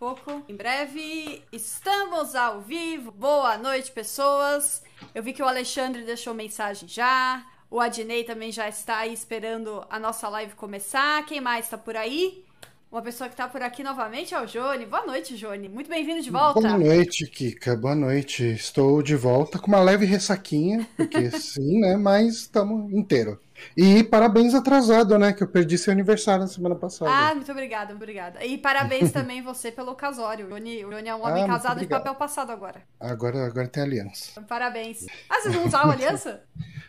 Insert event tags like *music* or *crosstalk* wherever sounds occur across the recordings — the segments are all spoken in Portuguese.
pouco. Em breve, estamos ao vivo. Boa noite, pessoas. Eu vi que o Alexandre deixou mensagem já. O Adnei também já está aí esperando a nossa live começar. Quem mais está por aí? Uma pessoa que está por aqui novamente é o Jone. Boa noite, Jone. Muito bem-vindo de volta. Boa noite, Kika. Boa noite. Estou de volta com uma leve ressaquinha, porque *laughs* sim, né? Mas estamos inteiro. E parabéns atrasado, né? Que eu perdi seu aniversário na semana passada. Ah, muito obrigada, obrigada. E parabéns também você pelo casório. O Joni, o Joni é um homem ah, casado de papel passado agora. Agora, agora tem aliança. Parabéns. Ah, vocês não usavam *laughs* aliança?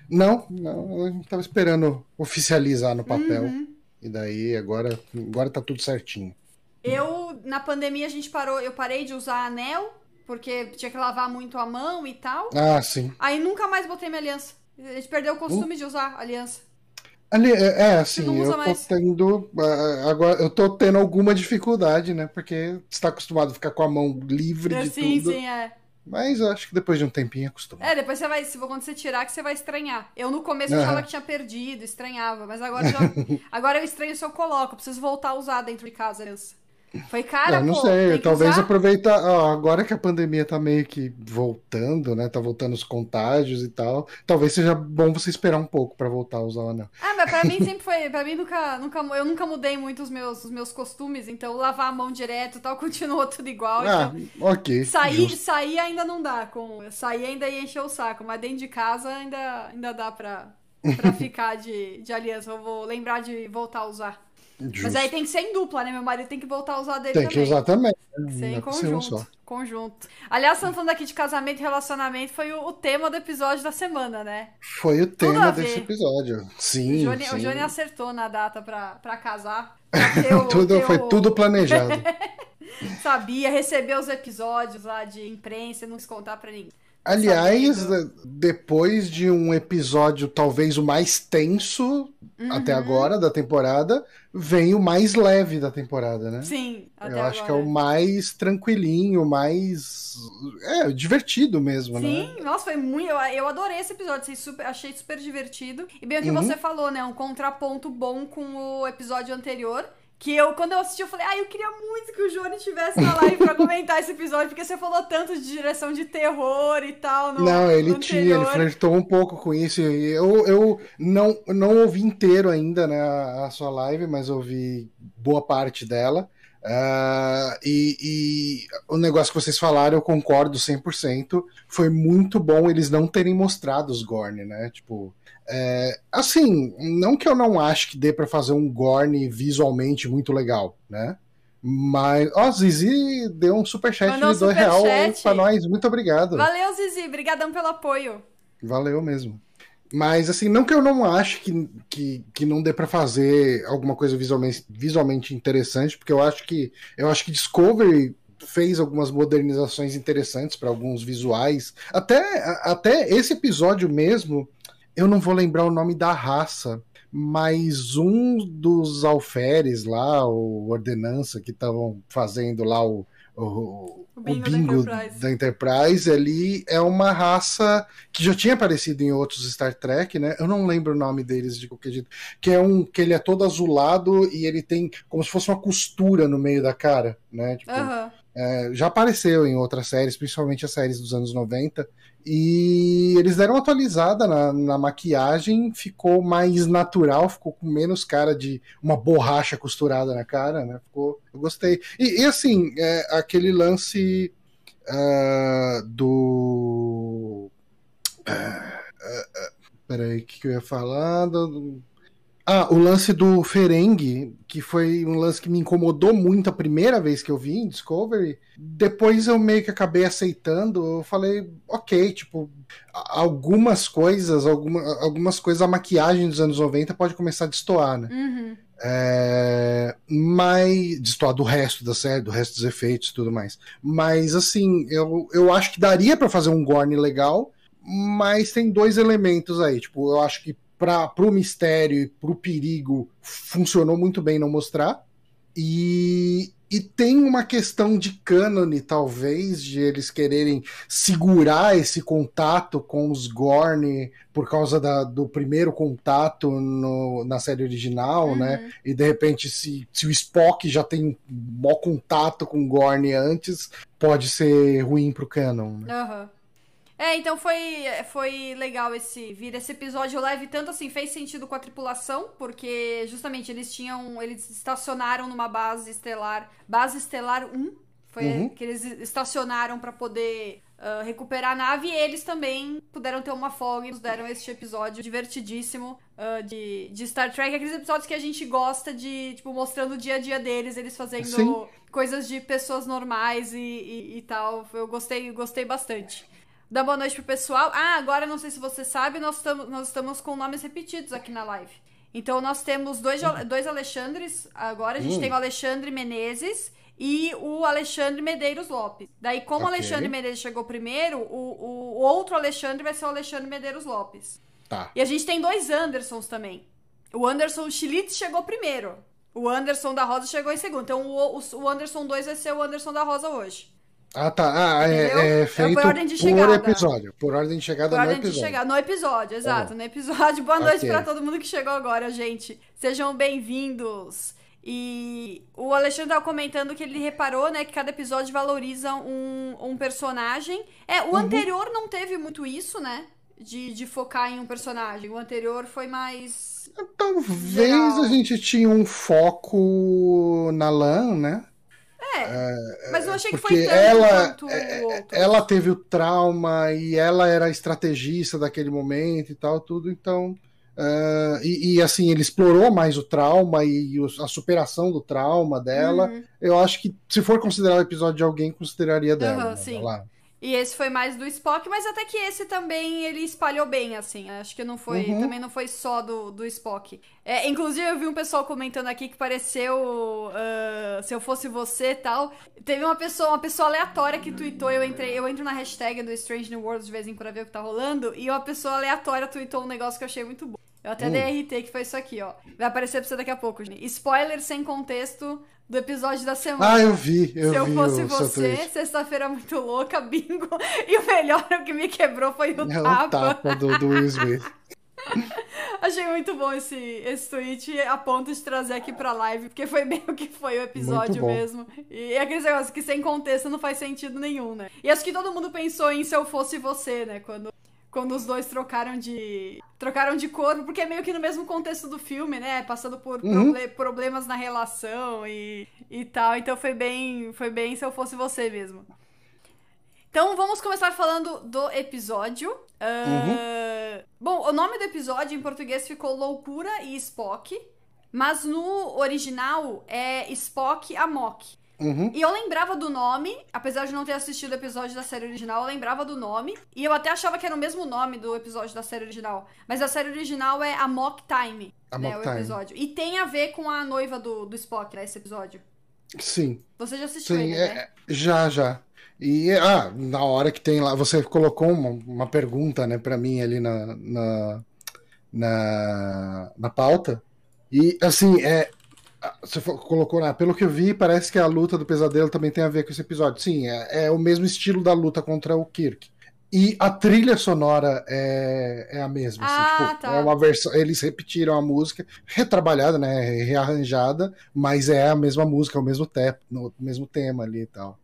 Não, não. Eu tava esperando oficializar no papel. Uhum. E daí agora, agora tá tudo certinho. Eu, na pandemia, a gente parou, eu parei de usar anel, porque tinha que lavar muito a mão e tal. Ah, sim. Aí nunca mais botei minha aliança. A gente perdeu o costume uh. de usar aliança. Ali, é, é assim, eu tô mais. tendo. Agora eu tô tendo alguma dificuldade, né? Porque você tá acostumado a ficar com a mão livre é, de sim, tudo. Sim, sim, é. Mas eu acho que depois de um tempinho acostuma. É, depois você vai, se quando você tirar, que você vai estranhar. Eu no começo uhum. achava que tinha perdido, estranhava, mas agora já, *laughs* agora eu estranho se eu coloco, eu preciso voltar a usar dentro de casa. Isso. Foi cara, não, não pô, sei, talvez aproveitar, agora que a pandemia tá meio que voltando, né? Tá voltando os contágios e tal. Talvez seja bom você esperar um pouco para voltar a usar o anel. Ah, mas para mim *laughs* sempre foi, para mim nunca, nunca, eu nunca mudei muito os meus, os meus costumes, então lavar a mão direto e tal *laughs* continuou tudo igual. Ah, então, ok. Sair, sair ainda não dá, com sair ainda ia encher o saco, mas dentro de casa ainda, ainda dá para para *laughs* ficar de, de aliança. Eu vou lembrar de voltar a usar. Justo. Mas aí tem que ser em dupla, né? Meu marido tem que voltar a usar dele tem também. Tem que usar também. Tem que ser em conjunto. Conjunto. Aliás, falando aqui de casamento e relacionamento, foi o, o, tema do episódio da semana, né? Foi o tema desse episódio. Sim. O Johnny, sim. O Johnny acertou na data pra, pra casar. *laughs* Pra o, tudo, Foi tudo planejado. *laughs* Sabia, receber os episódios lá de imprensa, não se contar pra ninguém. Aliás, depois de um episódio talvez o mais tenso uhum. até agora da temporada, vem o mais leve da temporada, né? Sim, até Eu agora. acho que é o mais tranquilinho, mais é, divertido mesmo, Sim, né? Sim, nossa, foi muito. Eu, eu adorei esse episódio, super, achei super divertido. E bem o que uhum. você falou, né? Um contraponto bom com o episódio anterior. Que eu, quando eu assisti, eu falei, ah, eu queria muito que o Johnny estivesse na live pra comentar esse episódio, porque você falou tanto de direção de terror e tal. No, não, ele tinha, ele flertou um pouco com isso. Eu, eu não, não ouvi inteiro ainda né, a, sua live, mas ouvi boa parte dela. Uh, e, e, o negócio que vocês falaram, eu concordo 100%. Foi muito bom eles não terem mostrado os Gorn, né? Tipo, é, assim, não que eu não acho que dê para fazer um Gorn visualmente muito legal, né? Mas, ó, Zizi deu um superchat Mandou de dois real pra nós. Muito obrigado. Valeu, Zizi. Obrigadão pelo apoio. Valeu mesmo. Mas, assim, não que eu não acho que, que, que não dê para fazer alguma coisa visualmente, visualmente interessante, porque eu acho que eu acho que Discovery fez algumas modernizações interessantes para alguns visuais. Até, até esse episódio mesmo, eu não vou lembrar o nome da raça, mas um dos alferes lá, o ordenança que estavam fazendo lá o, o, o bingo, o bingo da, Enterprise. da, Enterprise. ali é uma raça que já tinha aparecido em outros Star Trek, né? Eu não lembro o nome deles de qualquer jeito. Que é um que ele é todo azulado e ele tem como se fosse uma costura no meio da cara, né? Tipo, é, já apareceu em outras séries, principalmente as séries dos anos 90. E eles deram uma atualizada na, na, maquiagem, ficou mais natural, ficou com menos cara de uma borracha costurada na cara, né? Ficou, eu gostei. E, e assim, é, aquele lance uh, do. Uh, uh, peraí, o que, que eu ia falar? Do, ah, o lance do Ferengue, que foi um lance que me incomodou muito a primeira vez que eu vi em Discovery. Depois eu meio que acabei aceitando. Eu falei, ok, tipo, algumas coisas, alguma, algumas coisas, a maquiagem dos anos 90 pode começar a destoar, né? Uhum. É, mas destoar do resto da série, do resto dos efeitos e tudo mais. Mas assim, eu, eu acho que daria para fazer um Gorn legal, mas tem dois elementos aí. Tipo, eu acho que para o mistério e para o perigo funcionou muito bem não mostrar. E e tem uma questão de cânone, talvez, de eles quererem segurar esse contato com os Gorn por causa da, do primeiro contato no, na série original, uhum. né? E de repente, se, se o Spock já tem um bom contato com o Gorn antes, pode ser ruim pro canon. Né? Uhum. É, então foi, foi legal esse vir esse episódio leve, tanto assim, fez sentido com a tripulação, porque justamente eles tinham. Eles estacionaram numa base estelar. Base estelar 1. Foi uhum. que eles estacionaram para poder uh, recuperar a nave e eles também puderam ter uma folga e nos deram este episódio divertidíssimo uh, de, de Star Trek. Aqueles episódios que a gente gosta de, tipo, mostrando o dia a dia deles, eles fazendo Sim. coisas de pessoas normais e, e, e tal. Eu gostei, gostei bastante. Dá boa noite pro pessoal. Ah, agora não sei se você sabe, nós, tamo, nós estamos com nomes repetidos aqui na live. Então nós temos dois, uhum. dois Alexandres. Agora a gente uhum. tem o Alexandre Menezes e o Alexandre Medeiros Lopes. Daí, como okay. o Alexandre Medeiros chegou primeiro, o, o, o, outro Alexandre vai ser o Alexandre Medeiros Lopes. Tá. E a gente tem dois Andersons também. O Anderson Schlitt chegou primeiro. O Anderson da Rosa chegou em segundo. Então o, o Anderson 2 vai ser o Anderson da Rosa hoje. Ah, tá. Ah, é, é, feito por ordem de chegada. Por episódio. Por ordem de chegada por no ordem episódio. De chegada, no episódio, exato. No episódio. Boa noite okay. para todo mundo que chegou agora, gente. Sejam bem-vindos. E o Alexandre estava comentando que ele reparou, né, que cada episódio valoriza um, um personagem. É, o uhum. anterior não teve muito isso, né? De, de focar em um personagem. O anterior foi mais. Talvez geral. a gente tinha um foco na Lan, né? É, é, mas eu achei que foi tanto ela, é, o. Ela teve o trauma e ela era estrategista daquele momento e tal, tudo, então. Uh, e, e, assim, ele explorou mais o trauma e a superação do trauma dela. Uhum. Eu acho que, se for considerar o episódio de alguém, consideraria dela. Uhum, né? sim. Lá. E esse foi mais do Spock, mas até que esse também ele espalhou bem, assim. Acho que não foi. Uhum. Também não foi só do, do Spock. É, inclusive, eu vi um pessoal comentando aqui que pareceu uh, se eu fosse você tal. Teve uma pessoa, uma pessoa aleatória que tweetou, eu entrei, eu entro na hashtag do Strange New World de vez em quando pra ver o que tá rolando, e uma pessoa aleatória tweetou um negócio que eu achei muito bom. Eu até hum. dei RT, que foi isso aqui, ó. Vai aparecer pra você daqui a pouco, gente. Spoiler sem contexto do episódio da semana. Ah, eu vi, eu Se eu vi fosse você, sexta-feira muito louca, bingo. *laughs* E o melhor, o que me quebrou foi o é tapa. O tapa do, do Will Smith. *laughs* Achei muito bom esse, esse tweet a ponto de trazer aqui pra live, porque foi bem o que foi o episódio mesmo. E é aquele negócio que sem contexto não faz sentido nenhum, né? E acho que todo mundo pensou em se eu fosse você, né? Quando quando os dois trocaram de trocaram de corpo, porque é meio que no mesmo contexto do filme, né? Passando por uhum. proble problemas na relação e, e tal. Então foi bem, foi bem se eu fosse você mesmo. Então vamos começar falando do episódio. Uh... Uhum. Bom, o nome do episódio em português ficou Loucura e Spock, mas no original é Spock Amok. Uhum. E eu lembrava do nome, apesar de não ter assistido o episódio da série original, eu lembrava do nome. E eu até achava que era o mesmo nome do episódio da série original. Mas a série original é Amok Time, Amok né, Time. o episódio. E tem a ver com a noiva do, do Spock, né, esse episódio. Sim. Você já assistiu Sim, ele, é, né? Já, já. E, ah, na hora que tem lá, você colocou uma, uma pergunta, né, pra mim ali na, na, na, na pauta. E, assim, é, você colocou, né? Pelo que eu vi, parece que a luta do pesadelo também tem a ver com esse episódio. Sim, é, é o mesmo estilo da luta contra o Kirk. E a trilha sonora é, é a mesma. Assim, ah, tipo, tá. É uma versão. Eles repetiram a música, retrabalhada, né? Rearranjada, mas é a mesma música, é o mesmo, te, o mesmo tema ali e tal.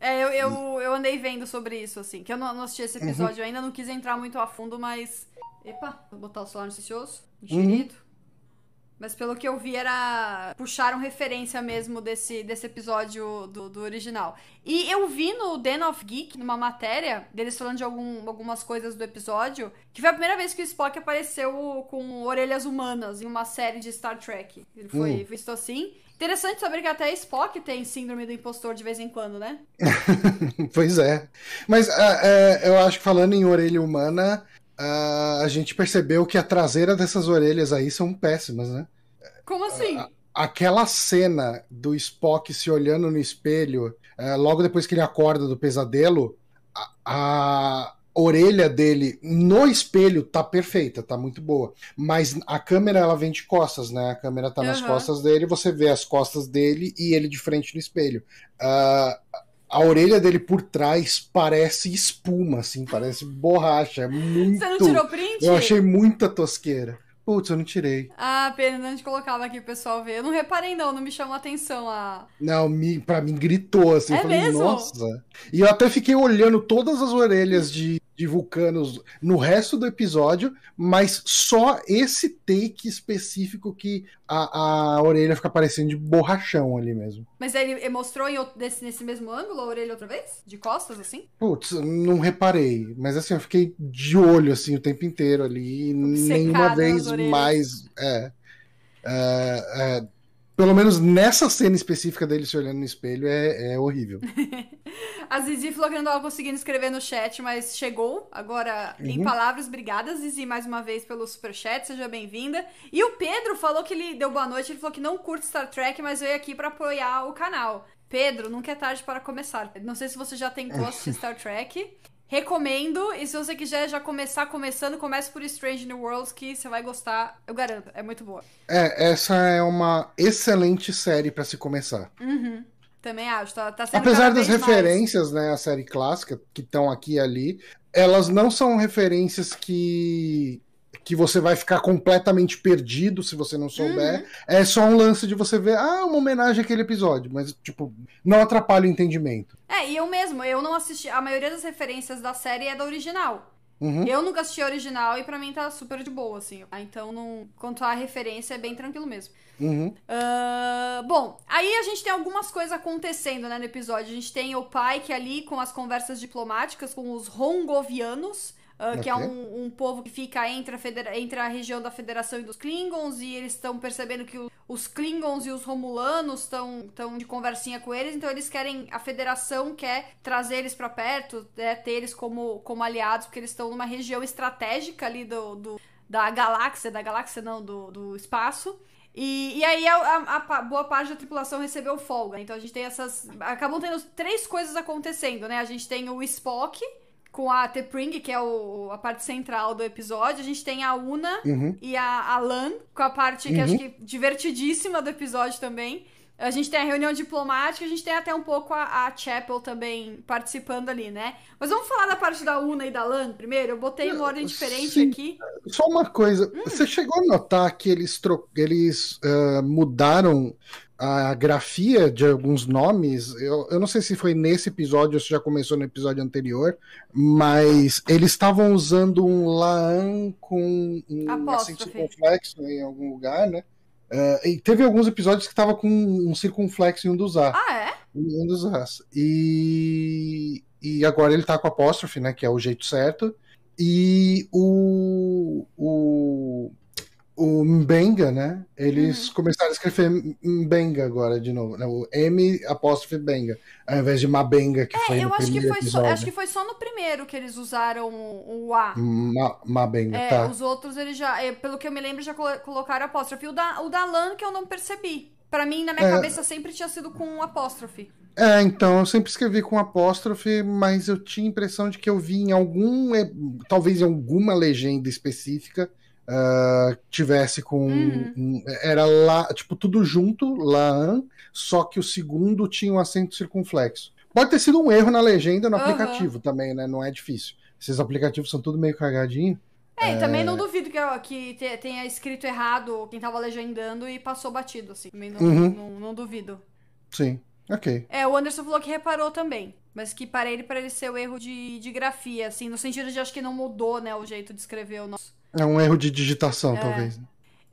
É, eu, eu, eu andei vendo sobre isso, assim, que eu não, não assisti esse episódio uhum. ainda, não quis entrar muito a fundo, mas. Epa, vou botar o celular no silencioso. Enxerido. Uhum. Mas pelo que eu vi, era. Puxaram referência mesmo desse, desse episódio do, do original. E eu vi no Den of Geek, numa matéria, deles falando de algum, algumas coisas do episódio, que foi a primeira vez que o Spock apareceu com orelhas humanas em uma série de Star Trek. Ele foi hum. visto assim. Interessante saber que até Spock tem síndrome do impostor de vez em quando, né? *laughs* pois é. Mas uh, uh, eu acho que falando em orelha humana, a gente percebeu que a traseira dessas orelhas aí são péssimas, né? Como assim? Uh, aquela cena do Spock se olhando no espelho, uh, logo depois que ele acorda do pesadelo, a, a, orelha dele no espelho tá perfeita, tá muito boa. Mas a câmera ela vem de costas, né? A câmera tá nas Uhum. costas dele, você vê as costas dele e ele de frente no espelho. Ah, a orelha dele por trás parece espuma, assim, parece borracha. É muito. Você não tirou print? Eu achei muita tosqueira. Putz, eu não tirei. Ah, pena, a gente colocava aqui pro pessoal ver. Eu não reparei, não, não me chamou a atenção a. Não, me, pra mim gritou assim. É eu falei, mesmo? nossa. E eu até fiquei olhando todas as orelhas de, de vulcanos no resto do episódio, mas só esse take específico que a, a orelha fica parecendo de borrachão ali mesmo. Mas ele mostrou em outro- desse- nesse mesmo ângulo a orelha outra vez? De costas, assim? Putz, não reparei. Mas assim, eu fiquei de olho assim o tempo inteiro ali. E nenhuma Obcecado vez mais. É, é, é, pelo menos nessa cena específica dele se olhando no espelho é, é horrível. *laughs* A Zizi falou que não tava conseguindo escrever no chat, mas chegou. Agora, em Uhum. palavras, obrigada, Zizi, mais uma vez pelo superchat, seja bem-vinda. E o Pedro falou que ele deu boa noite, ele falou que não curte Star Trek, mas veio aqui pra apoiar o canal. Pedro, nunca é tarde para começar. Não sei se você já tentou assistir *laughs* Star Trek. Recomendo, e se você quiser já começar começando, comece por Strange New Worlds, que você vai gostar, eu garanto, é muito boa. É, essa é uma excelente série pra se começar. Uhum. Também acho, tá, tá sendo Apesar das vez mais. referências, né, a série clássica, que estão aqui e ali, elas não são referências que que você vai ficar completamente perdido se você não souber. Uhum. É só um lance de você ver, ah, uma homenagem àquele episódio, mas tipo, não atrapalha o entendimento. É, e eu mesmo, eu não assisti. A maioria das referências da série é da original. Uhum. Eu nunca assisti a original e pra mim tá super de boa, assim. Ah, Então, não, quanto à referência, é bem tranquilo mesmo. Uhum. Ah, bom, aí a gente tem algumas coisas acontecendo né, no episódio. A gente tem o Pike ali com as conversas diplomáticas com os Rongovianos. Ah, Que é um, um povo que fica entre a, entre a região da Federação e dos Klingons, e eles estão percebendo que o- os Klingons e os Romulanos estão de conversinha com eles, então eles querem. A Federação quer trazer eles pra perto, né, ter eles como, como aliados, porque eles estão numa região estratégica ali do, do- da galáxia, da galáxia não, do, do espaço. E, e aí a, a- a boa parte da tripulação recebeu folga. Então a gente tem essas. Acabam tendo três coisas acontecendo, né? A gente tem o Spock com a T'Pring, que é o- a parte central do episódio. A gente tem a Una Uhum. e a, a Lan, com a parte que Uhum. acho que divertidíssima do episódio também. A gente tem a reunião diplomática, a gente tem até um pouco a, a Chapel também participando ali, né? Mas vamos falar da parte da Una e da Lan primeiro? Eu botei uma ordem diferente Sim. aqui. Só uma coisa, Hum. você chegou a notar que eles, tro... eles ah, mudaram a grafia de alguns nomes? Eu, eu não sei se foi nesse episódio ou se já começou no episódio anterior, mas eles estavam usando um Laan com um Apóstrofe. circunflexo em algum lugar, né? Ah, e teve alguns episódios que tava com um circunflexo em um dos A. Ah, é? Um dos As. E, e agora ele tá com apóstrofe, né? Que é o jeito certo. E o. O, o Mbenga, né? Eles Uhum. começaram a escrever Mbenga agora de novo. Né? O M apóstrofe Benga. Ao invés de Mabenga, que foi É, eu no acho que, primeiro foi só, episódio. acho que foi só no primeiro que eles usaram o, o A. Ma, Mabenga, É, tá. os outros eles já, é, pelo que eu me lembro, já colo- colocaram apóstrofe. O da, o da Lan que eu não percebi. Pra mim, na minha É. cabeça, sempre tinha sido com um apóstrofe. É, então, eu sempre escrevi com apóstrofe, mas eu tinha a impressão de que eu vi em algum, eh, talvez em alguma legenda específica, ah, tivesse com. Uhum. um- era lá, tipo, tudo junto, Laan, só que o segundo tinha um acento circunflexo. Pode ter sido um erro na legenda no Aham. aplicativo também, né? Não é difícil. Esses aplicativos são tudo meio cagadinho. É, e também não duvido que, que te- tenha escrito errado quem tava legendando e passou batido, assim. Também não, Uhum. não, não duvido. Sim, ok. É, o Anderson falou que reparou também. Mas que para ele, para ele ser o erro de, de grafia, assim, no sentido de acho que não mudou, né, o jeito de escrever o nosso. É um erro de digitação, É. talvez.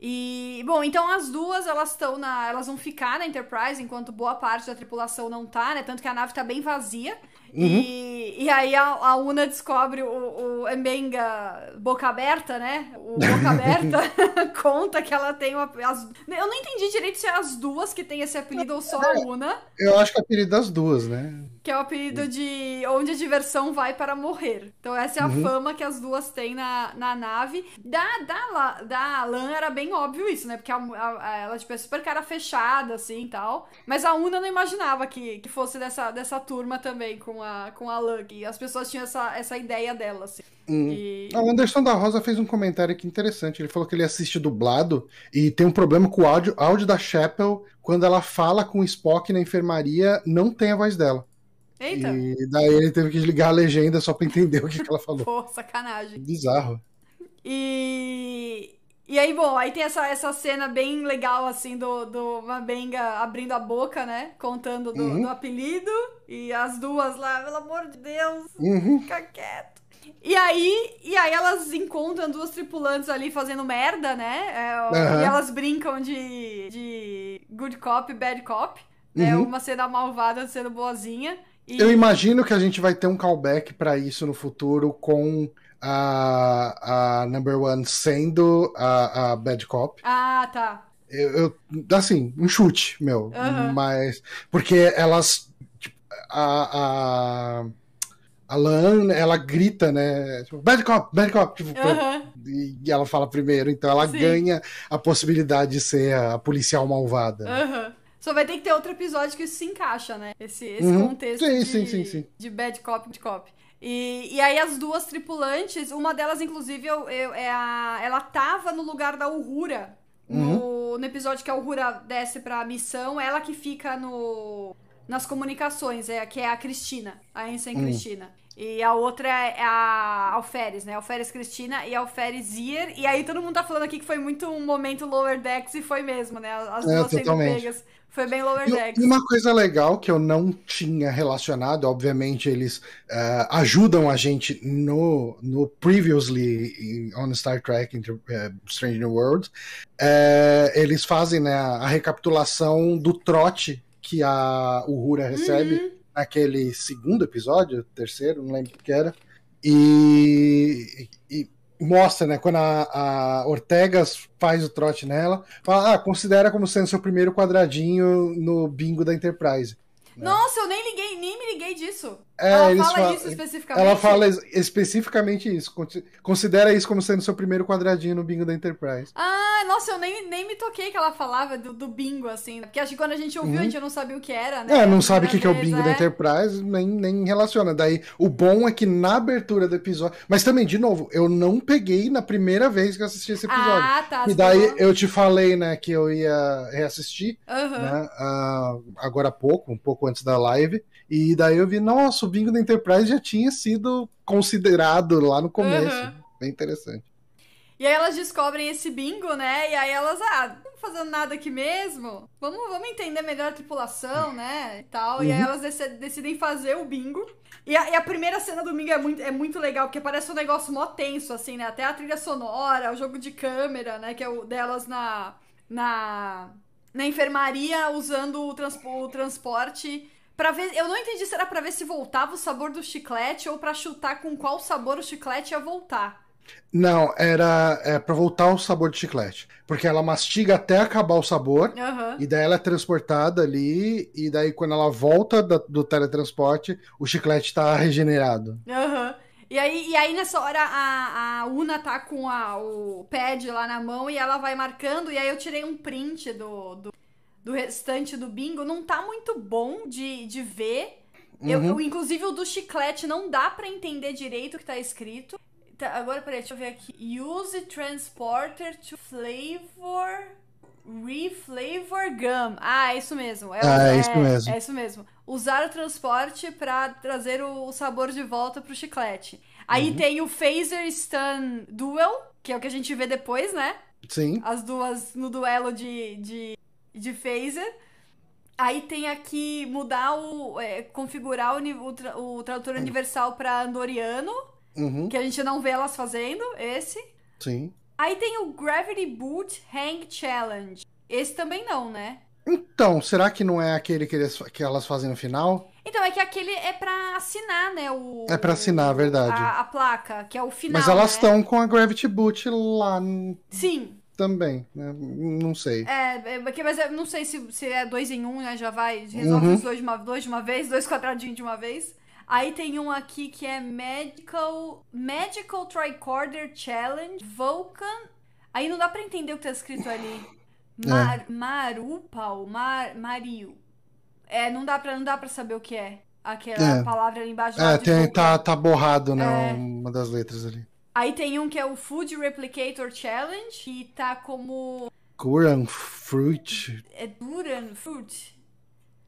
E, bom, então as duas, elas estão na. Elas vão ficar na Enterprise, enquanto boa parte da tripulação não tá, né? Tanto que a nave tá bem vazia. Uhum. E, e aí a, a Una descobre o, o Mbenga boca aberta, né? O boca *laughs* aberta *laughs* conta que ela tem uma. As, eu não entendi direito se é as duas que tem esse apelido ou só a Una, Eu acho que é apelido das duas, né? que é o apelido de onde a diversão vai para morrer. Então essa é a Uhum. fama que as duas têm na, na nave. Da, da, da Lan era bem bem óbvio isso, né? Porque a, a, ela, tipo, é super cara fechada, assim, e tal. Mas a Una não imaginava que, que fosse dessa, dessa turma também, com a, com a Lucky. As pessoas tinham essa, essa ideia dela, assim. Hum. E... O Anderson da Rosa fez um comentário aqui interessante. Ele falou que ele assiste dublado e tem um problema com o áudio, áudio da Chapel quando ela fala com o Spock na enfermaria, não tem a voz dela. Eita. E daí ele teve que desligar a legenda só pra entender o que, que ela falou. Pô, sacanagem. Bizarro. E. E aí, bom, aí tem essa, essa cena bem legal, assim, do, do Mabenga abrindo a boca, né? Contando do, uhum. do apelido. E as duas lá, pelo amor de Deus, uhum. fica quieto. E aí, e aí elas encontram duas tripulantes ali fazendo merda, né? É, uhum. E elas brincam de, de good cop e bad cop. Né? Uma sendo malvada, sendo boazinha. E... Eu imagino que a gente vai ter um callback para isso no futuro com a, a Number One sendo a, a Bad Cop. Ah, tá. Eu, eu, assim, um chute, meu. Uhum. Mas. Porque elas. Tipo, a, a, a Lan, ela grita, né? Tipo, bad Cop, Bad Cop. Tipo, uhum. e ela fala primeiro, então ela Sim. ganha a possibilidade de ser a policial malvada. Uhum. Só vai ter que ter outro episódio que isso se encaixa, né? Esse, esse uhum. contexto sim, de, sim, sim, de bad cop, bad cop. E, e aí as duas tripulantes, uma delas, inclusive, eu, eu, é a, ela tava no lugar da Uhura. Uhum. No, no episódio que a Uhura desce pra missão, ela que fica no, nas comunicações, é, que é a Cristina, a Ensign uhum. Cristina. E a outra é a Alferes, né? Alferes Cristina e Alferes Ier. E aí todo mundo tá falando aqui que foi muito um momento Lower Decks e foi mesmo, né? As é, duas sendo pegas. Foi bem Lower Decks. E uma coisa legal que eu não tinha relacionado, obviamente eles uh, ajudam a gente no, no Previously on Star Trek uh, Strange New World. Uh, eles fazem né, a recapitulação do trote que a Uhura recebe uhum. Naquele segundo episódio, terceiro, não lembro o que era. E, e, mostra, né? Quando a, a Ortegas faz o trote nela, fala, ah, considera como sendo seu primeiro quadradinho no bingo da Enterprise. Nossa, eu nem liguei, nem me liguei disso. É, ela fala falam, isso especificamente. Ela fala especificamente isso. Considera isso como sendo seu primeiro quadradinho no bingo da Enterprise. Ah, nossa, eu nem, nem me toquei que ela falava do, do bingo, assim. Porque acho que quando a gente ouviu, uhum. a gente não sabia o que era, né? É, não sabe o que, que é o bingo é. da Enterprise, nem, nem relaciona. Daí, o bom é que na abertura do episódio. Mas também, de novo, eu não peguei na primeira vez que eu assisti esse episódio. Ah, tá. E daí eu te falei, né, que eu ia reassistir, uhum. né? Uh, agora há pouco, um pouco antes da live. E daí eu vi, nossa, o bingo da Enterprise já tinha sido considerado lá no começo. Uhum. Bem interessante. E aí elas descobrem esse bingo, né? E aí elas, ah, não fazendo nada aqui mesmo. Vamos, vamos entender melhor a tripulação, né? E tal. Uhum. E aí uhum. elas decidem fazer o bingo. E a, e a, primeira cena do bingo é muito, é muito legal, porque parece um negócio mó tenso, assim, né? Até a trilha sonora, o jogo de câmera, né? Que é o delas na. na. na enfermaria usando o, trans, o transporte Pra ver, eu não entendi se era pra ver se voltava o sabor do chiclete ou pra chutar com qual sabor o chiclete ia voltar. Não, era é, pra voltar o sabor do chiclete. Porque ela mastiga até acabar o sabor, uhum. e daí ela é transportada ali, e daí quando ela volta da, do teletransporte, o chiclete tá regenerado. Uhum. E aí, e aí nessa hora a, a Una tá com a, o pad lá na mão e ela vai marcando, e aí eu tirei um print do, do do restante do bingo não tá muito bom de, de ver. Uhum. Eu, eu, inclusive, o do chiclete não dá para entender direito o que tá escrito. Tá, agora, peraí, deixa eu ver aqui. Use transporter to flavor. Reflavor gum. Ah, é isso mesmo. É, ah, é, é isso mesmo. É isso mesmo. Usar o transporte para trazer o, sabor de volta pro chiclete. Aí uhum. tem o Phaser Stun Duel, que é o que a gente vê depois, né? Sim. As duas no duelo de, de de phaser. Aí tem aqui mudar o. É, configurar o, o, o tradutor universal para andoriano. Uhum. Que a gente não vê elas fazendo, esse. Sim. Aí tem o Gravity Boot Hang Challenge. Esse também não, né? Então, será que não é aquele que, eles, que elas fazem no final? Então, é que aquele é pra assinar, né? O, é pra assinar, verdade. A, a placa, que é o final. Mas elas estão né? com a Gravity Boot lá. Sim, também, né? Não sei. É, é mas eu não sei se, se é dois em um, né? Já vai, resolve uhum. os dois de, uma, dois de uma vez, dois *laughs* quadradinhos de uma vez. Aí tem um aqui que é Medical Medical Tricorder Challenge Vulcan. Aí não dá pra entender o que tá escrito ali. *laughs* É. Mar, Marupal, Mar, Mario. É, não dá, pra, não dá pra saber o que é. Aquela É. palavra ali embaixo. É, tem, tá, tá borrado, né? É. Uma das letras ali. Aí tem um que é o Food Replicator Challenge, que tá como. Kuran Fruit. É Duran Fruit.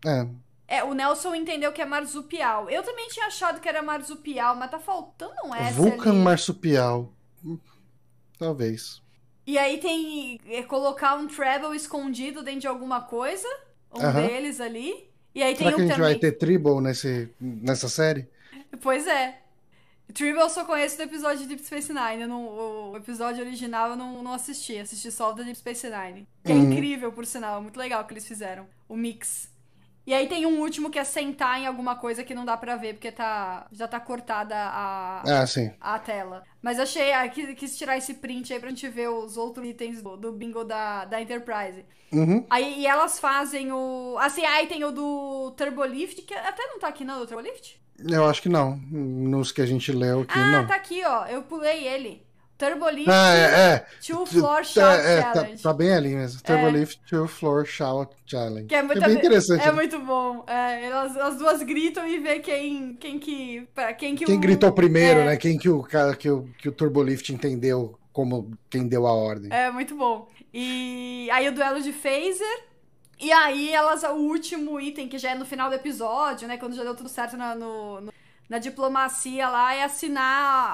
É. É, o Nelson entendeu que é marsupial. Eu também tinha achado que era marsupial, mas tá faltando um S Vulcan ali. Marsupial. Talvez. E aí tem é, colocar um treble escondido dentro de alguma coisa. Um Aham. deles ali. E aí tem Será que um a gente também. vai ter Tribble nesse, nessa série? Pois é. Tribble eu só conheço do episódio de Deep Space Nine. Não- o episódio original eu não, não assisti. Assisti só o da Deep Space Nine. Que é Uhum. incrível, por sinal. É muito legal o que eles fizeram. O mix. E aí tem um último que é sentar em alguma coisa que não dá pra ver, porque tá, já tá cortada a, Ah, a tela. Mas achei, ah, quis, quis tirar esse print aí pra gente ver os outros itens do, do bingo da, da Enterprise. Uhum. Aí e elas fazem o. Assim, aí tem o do Turbolift, que até não tá aqui não, do Turbolift? Eu acho que não. Nos que a gente leu aqui, ah, não. tá aqui, ó. Eu pulei ele. Turbolift Ah, é, é. Two Floor Shot É, é, tá, Challenge. tá bem ali mesmo. Turbolift Two Floor Shout Challenge. Que é muito bem interessante. É né? muito bom. É, elas, as duas gritam e vê quem, quem que. Quem, que Quem o- gritou primeiro, é, né? Quem que o, cara- que o, que o Turbolift entendeu como quem deu a ordem. É, muito bom. E aí o duelo de phaser. E aí elas, o último item, que já é no final do episódio, né? Quando já deu tudo certo na, no- no- na diplomacia lá, é assinar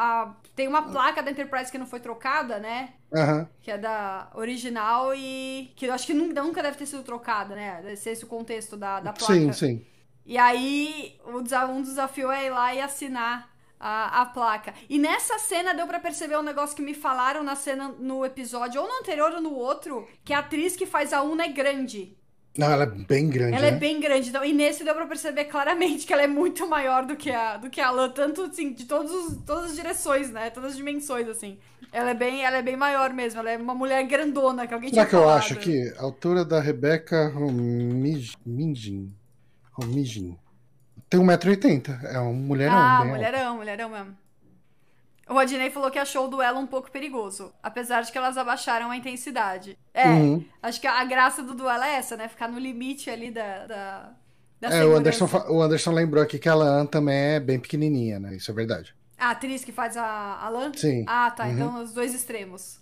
a. Tem uma placa da Enterprise que não foi trocada, né? Aham. Que é da original e. que eu acho que nun- nunca deve ter sido trocada, né? Deve ser esse o contexto da, da placa. Sim, sim. E aí, um desafio é ir lá e assinar a, a placa. E nessa cena deu pra perceber um negócio que me falaram na cena no episódio, ou no anterior ou no outro, que a atriz que faz a Una é grande. Não, ela é bem grande, Ela é né? bem grande. Então, e nesse deu pra perceber claramente que ela é muito maior do que a, do que a Lan, tanto assim, de todos os, todas as direções, né? Todas as dimensões, assim. Ela é bem, ela é bem maior mesmo. Ela é uma mulher grandona que alguém Será que eu falado. acho aqui? A altura da Rebeca Romijin. Romijin. Tem 1,80m. É um mulherão. Ah, alto. mulherão, mulherão mesmo. O Rodinei falou que achou o duelo um pouco perigoso, apesar de que elas abaixaram a intensidade. É, Uhum. acho que a graça do duelo é essa, né? Ficar no limite ali da, da, da É, o. Anderson, o Anderson lembrou aqui que a Lan também é bem pequenininha, né? Isso é verdade. A atriz que faz a, a Lan? Sim. Ah, tá. Uhum. Então os dois extremos.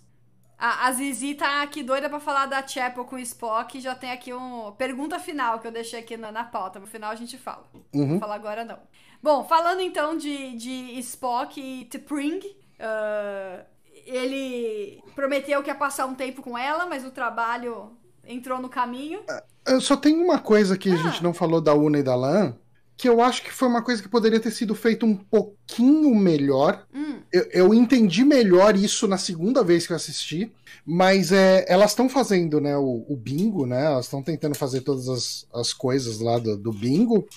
A, a Zizi tá aqui doida pra falar da Chapel com o Spock já tem aqui um pergunta final que eu deixei aqui na, na pauta. No final a gente fala. Não Uhum. vou falar agora não. Bom, falando então de, de Spock e T'Pring, ah, ele prometeu que ia passar um tempo com ela, mas o trabalho entrou no caminho. Eu só tenho uma coisa que a Ah. gente não falou da Una e da Lan, que eu acho que foi uma coisa que poderia ter sido feita um pouquinho melhor. Hum, Eu, eu entendi melhor isso na segunda vez que eu assisti, mas é, elas estão fazendo né, o, o bingo, né? Elas estão tentando fazer todas as, as coisas lá do, do bingo,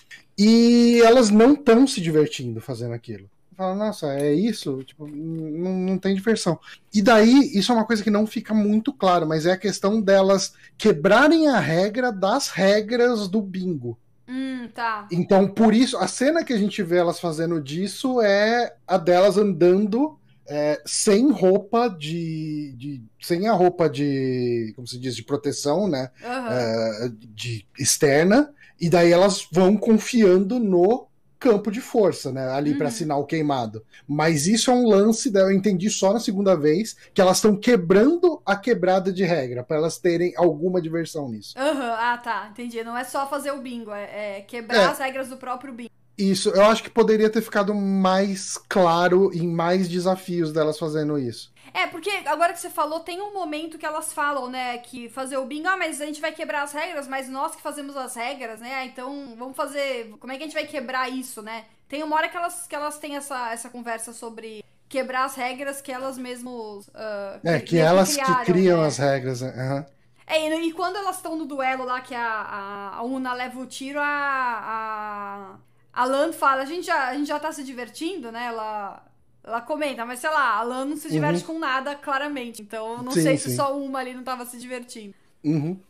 e elas não estão se divertindo fazendo aquilo. Fala, nossa, é isso? Tipo, não, não tem diversão. E daí, isso é uma coisa que não fica muito claro, mas é a questão delas quebrarem a regra das regras do bingo. hum, tá. Então, por isso, a cena que a gente vê elas fazendo disso é a delas andando é, sem roupa de, de- sem a roupa de, como se diz, de proteção, né, Aham. é, de externa, e daí elas vão confiando no campo de força, né, ali para Uhum. assinar o queimado. Mas isso é um lance, da- eu entendi só na segunda vez, que elas estão quebrando a quebrada de regra, para elas terem alguma diversão nisso. Aham, Ah, tá. Entendi. Não é só fazer o bingo, é, é quebrar É. as regras do próprio bingo. Isso, eu acho que poderia ter ficado mais claro em mais desafios delas fazendo isso. É, porque agora que você falou, tem um momento que elas falam, né, que fazer o bingo, ah, mas a gente vai quebrar as regras, mas nós que fazemos as regras, né, ah, então vamos fazer, como é que a gente vai quebrar isso, né? Tem uma hora que elas, que elas têm essa, essa conversa sobre quebrar as regras que elas mesmos... ah, É, que meio elas criaram, que criam né? as regras. né? Aham. É, e, e quando elas estão no duelo lá, que a, a, a Una leva o tiro, a, a, a Lan fala, a gente, já, a gente já tá se divertindo, né? Ela, ela comenta, mas sei lá, a Lan não se diverte com nada, claramente. Então, eu não Uhum. Sim, sei sim. se só uma ali não tava se divertindo. Uhum.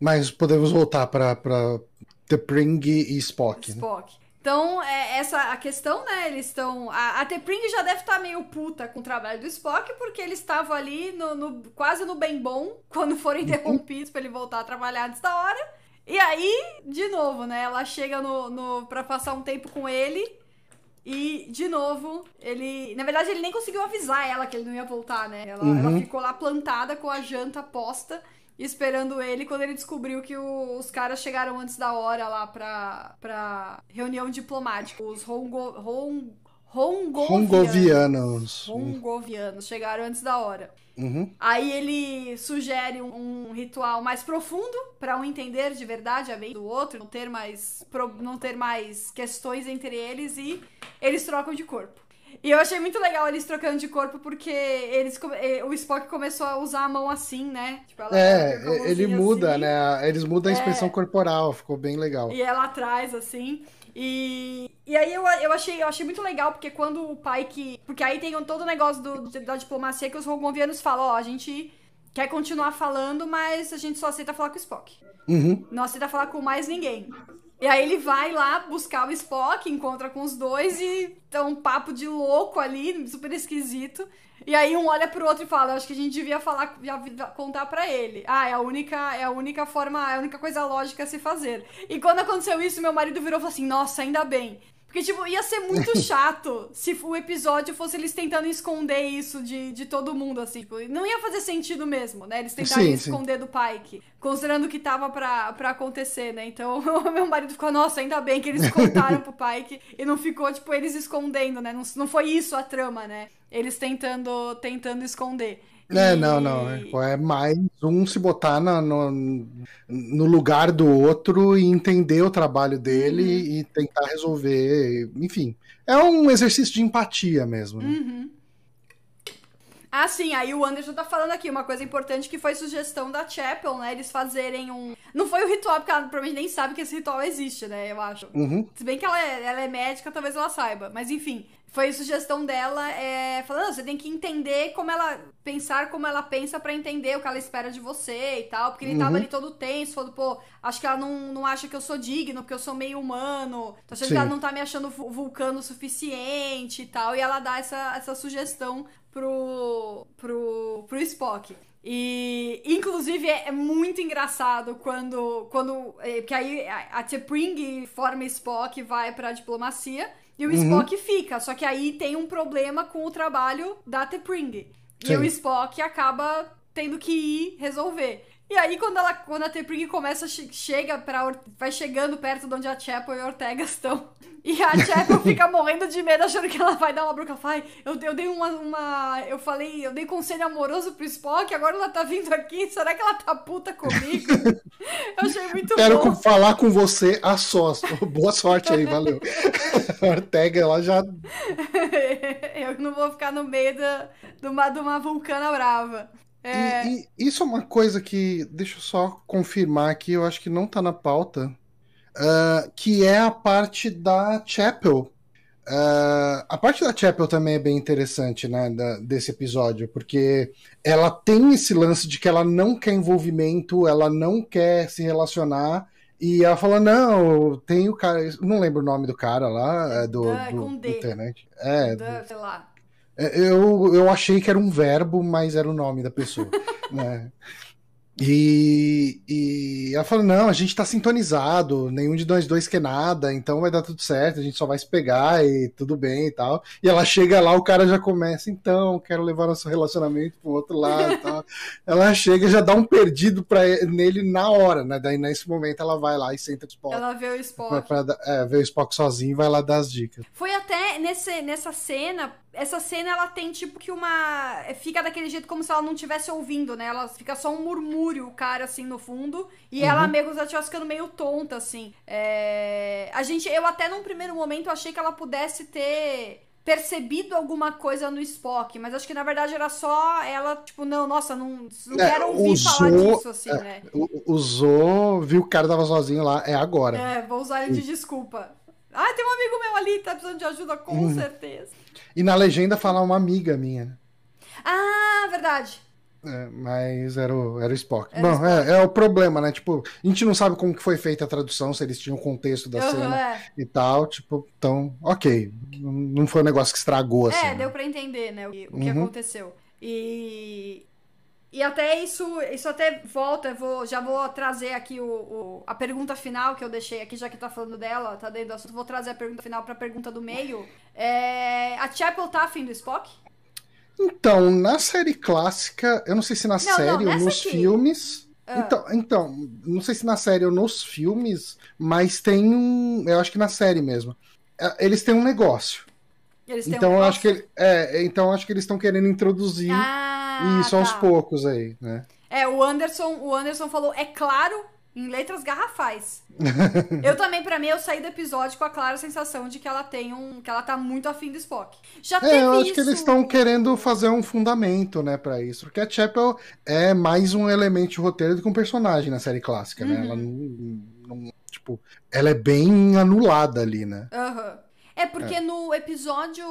Mas podemos voltar para The Pring e Spock. né? Spock. Então, é, essa a questão, né? Eles estão. A, a T'Pring já deve estar tá meio puta com o trabalho do Spock, porque ele estava ali no, no, quase no bem bom *laughs* quando foram uhum. interrompidos para ele voltar a trabalhar antes da hora. E aí, de novo, né? Ela chega no, no para passar um tempo com ele. E, de novo, ele. Na verdade, ele nem conseguiu avisar ela que ele não ia voltar, né? Ela, uhum. ela ficou lá plantada com a janta posta esperando ele quando ele descobriu que o, os caras chegaram antes da hora lá pra, pra reunião diplomática. Os Hongo, Hong, Hongovianos. Hongovianos chegaram antes da hora. Uhum. Aí ele sugere um, um ritual mais profundo para um entender de verdade a mente do outro, não ter mais não ter mais questões entre eles e eles trocam de corpo. E eu achei muito legal eles trocando de corpo, porque eles o Spock começou a usar a mão assim, né? Tipo, é, ele muda, assim. né? Eles mudam a expressão é. corporal, ficou bem legal. E ela atrás, assim. E, e aí eu, eu, achei, eu achei muito legal, porque quando o pai que. Porque aí tem todo o negócio do, da diplomacia que os rogovianos falam, ó, a gente quer continuar falando, mas a gente só aceita falar com o Spock. Uhum. Não aceita falar com mais ninguém. E aí ele vai lá buscar o Spock, encontra com os dois e tá um papo de louco ali, super esquisito. E aí um olha pro outro e fala, acho que a gente devia falar, contar para ele. Ah, é a única, é a única forma, é a única coisa lógica a se fazer. E quando aconteceu isso, meu marido virou e falou assim: "Nossa, ainda bem. Porque, tipo, ia ser muito *laughs* chato se o episódio fosse eles tentando esconder isso de, de todo mundo, assim. Tipo, não ia fazer sentido mesmo, né? Eles tentarem sim, esconder sim. do Pike. Considerando que tava pra, pra acontecer, né? Então, *laughs* meu marido ficou, nossa, ainda bem que eles contaram pro Pike e não ficou, tipo, eles escondendo, né? Não, não foi isso a trama, né? Eles tentando, tentando esconder. É, não, não. É, é mais um se botar na, no, no lugar do outro e entender o trabalho dele uhum. e tentar resolver. Enfim, é um exercício de empatia mesmo. Né? Uhum. Ah, sim, aí o Anderson tá falando aqui uma coisa importante que foi sugestão da Chapel, né? Eles fazerem um. Não foi o ritual, porque ela provavelmente nem sabe que esse ritual existe, né? Eu acho. Uhum. Se bem que ela é, ela é médica, talvez ela saiba. Mas enfim, foi sugestão dela, é, falando, você tem que entender como ela, pensar como ela pensa para entender o que ela espera de você e tal, porque ele uhum. tava ali todo tenso, falando, pô, acho que ela não, não acha que eu sou digno, porque eu sou meio humano, tô achando Sim. que ela não tá me achando vulcano o suficiente e tal, e ela dá essa, essa sugestão pro, pro, pro Spock. E, inclusive, é, é, muito engraçado quando. quando é, porque aí a, a T'Pring forma Spock e vai pra diplomacia. E o uhum. Spock fica, só que aí tem um problema com o trabalho da T'Pring. E o Spock acaba tendo que ir resolver. E aí, quando, ela, quando a T'Pring começa, chega para vai chegando perto de onde a Chapel e a Ortega *laughs* estão. E a Chapel *laughs* fica morrendo de medo, achando que ela vai dar uma bronca. Vai, eu, eu dei uma, uma. Eu falei, eu dei conselho amoroso pro Spock, agora ela tá vindo aqui. Será que ela tá puta comigo? *laughs* eu achei muito Quero bom. falar com você a sós. Boa sorte aí, valeu. a Ortega, ela já. eu não vou ficar no meio da, de, uma, de uma vulcana brava. É... E, e, isso é uma coisa que, deixa eu só confirmar aqui, eu acho que não tá na pauta, uh, que é a parte da Chapel. Uh, a parte da Chapel também é bem interessante, né, da, desse episódio, porque ela tem esse lance de que ela não quer envolvimento, ela não quer se relacionar, e ela fala, não, tem o cara, não lembro o nome do cara lá, é do, do, do internet. É, do, sei lá. É, eu, eu achei que era um verbo, mas era o nome da pessoa. *laughs* né? E, e ela falou: não, a gente tá sintonizado, nenhum de nós dois quer nada, então vai dar tudo certo, a gente só vai se pegar e tudo bem e tal. E ela chega lá, o cara já começa, então, quero levar nosso relacionamento pro outro lado e tal. *laughs* ela chega e já dá um perdido pra, nele na hora, né? Daí nesse momento ela vai lá e senta o Spock. Ela vê o Spock. Pra, pra, é, vê o Spock sozinho e vai lá dar as dicas. Foi até nesse, nessa cena, essa cena ela tem tipo que uma. Fica daquele jeito como se ela não estivesse ouvindo, né? Ela fica só um murmúrio, o cara assim no fundo. E uhum. ela mesmo já estivesse ficando meio tonta, assim. É... A gente. Eu até num primeiro momento achei que ela pudesse ter percebido alguma coisa no Spock, mas acho que na verdade era só ela, tipo, não, nossa, não, não é, quero ouvir usou, falar disso, assim, é, né? Usou, viu que o cara tava sozinho lá, é agora. É, vou usar ele de desculpa. Ah, tem um amigo meu ali, tá precisando de ajuda, com uhum. certeza. E na legenda fala uma amiga minha. Ah, verdade. É, mas era o, era o Spock. Era Bom, o Spock. É, é, o problema, né? Tipo, a gente não sabe como que foi feita a tradução, se eles tinham o contexto da uhum, cena é. e tal. Tipo, então, ok. Não foi um negócio que estragou assim. É, deu pra entender, né? O que, o que uhum. aconteceu. E. E até isso, isso até volta, eu vou, já vou trazer aqui o, o, a pergunta final que eu deixei aqui, já que tá falando dela, tá dentro do assunto, vou trazer a pergunta final pra pergunta do meio. É, a Chapel tá afim do Spock? Então, na série clássica, eu não sei se na não, série não, ou nos aqui. filmes. Ah. Então, então, não sei se na série ou nos filmes, mas tem um. Eu acho que na série mesmo. É, eles têm um negócio. Eles então, um eu acho que é, então acho que eles estão querendo introduzir ah, isso tá. aos poucos aí, né? É, o Anderson, o Anderson falou, é claro em letras garrafais. *laughs* eu também, para mim, eu saí do episódio com a clara sensação de que ela tem um. que ela tá muito afim do Spock. Já é, eu acho isso... que eles estão querendo fazer um fundamento, né, para isso. Porque a Chapel é mais um elemento de roteiro do que um personagem na série clássica, uhum. né? Ela não, não, Tipo, ela é bem anulada ali, né? Aham. Uhum. É porque é. no episódio.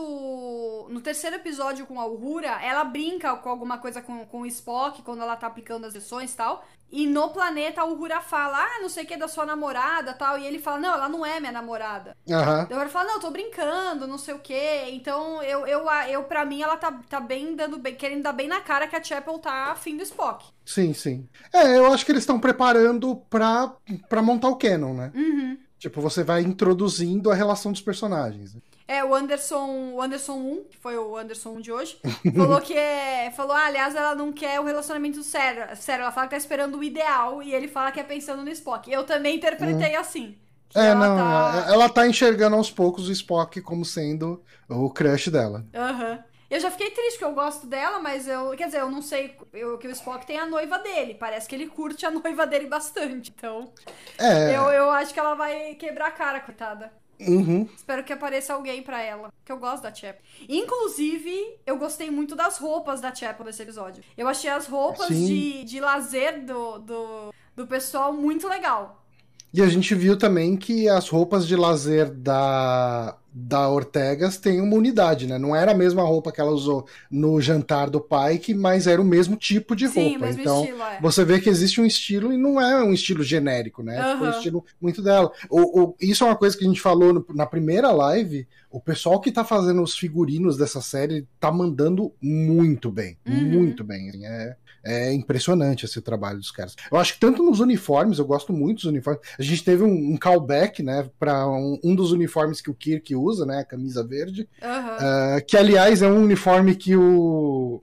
No terceiro episódio com a Uhura, ela brinca com alguma coisa com, com o Spock quando ela tá aplicando as lições e tal. E no planeta a Uhura fala, ah, não sei o que da sua namorada tal. E ele fala, não, ela não é minha namorada. Uhum. Então ela fala, não, eu tô brincando, não sei o que. Então eu, eu, eu, pra mim, ela tá, tá bem dando bem, querendo dar bem na cara que a Chapel tá afim do Spock. Sim, sim. É, eu acho que eles estão preparando pra, pra montar o canon, né? Uhum. Tipo, você vai introduzindo a relação dos personagens. Né? É, o Anderson, o Anderson 1, que foi o Anderson 1 de hoje, *laughs* falou que é. Falou, ah, aliás, ela não quer o relacionamento sério. Sério, ela fala que tá esperando o ideal e ele fala que é pensando no Spock. Eu também interpretei uhum. assim. É, ela não, tá... ela tá enxergando aos poucos o Spock como sendo o crush dela. Aham. Uhum. Eu já fiquei triste, porque eu gosto dela, mas eu. Quer dizer, eu não sei. Eu, que o Spock tem a noiva dele. Parece que ele curte a *laughs* noiva dele bastante. Então. É. Eu, eu acho que ela vai quebrar a cara, coitada. Uhum. Espero que apareça alguém para ela. Que eu gosto da Chapel. Inclusive, eu gostei muito das roupas da Chapel nesse episódio. Eu achei as roupas de, de lazer do, do, do pessoal muito legal. E a gente viu também que as roupas de lazer da, da Ortegas tem uma unidade, né? Não era a mesma roupa que ela usou no jantar do Pike, mas era o mesmo tipo de Sim, roupa. então, estilo, é. você vê que existe um estilo e não é um estilo genérico, né? Uhum. Foi um estilo muito dela. O, o, isso é uma coisa que a gente falou na primeira live. O pessoal que tá fazendo os figurinos dessa série tá mandando muito bem. Uhum. Muito bem. É, é impressionante esse trabalho dos caras. Eu acho que tanto nos uniformes, eu gosto muito dos uniformes. A gente teve um, um callback, né, para um, um, dos uniformes que o Kirk usa, né, a camisa verde, uhum. uh, que aliás é um uniforme que o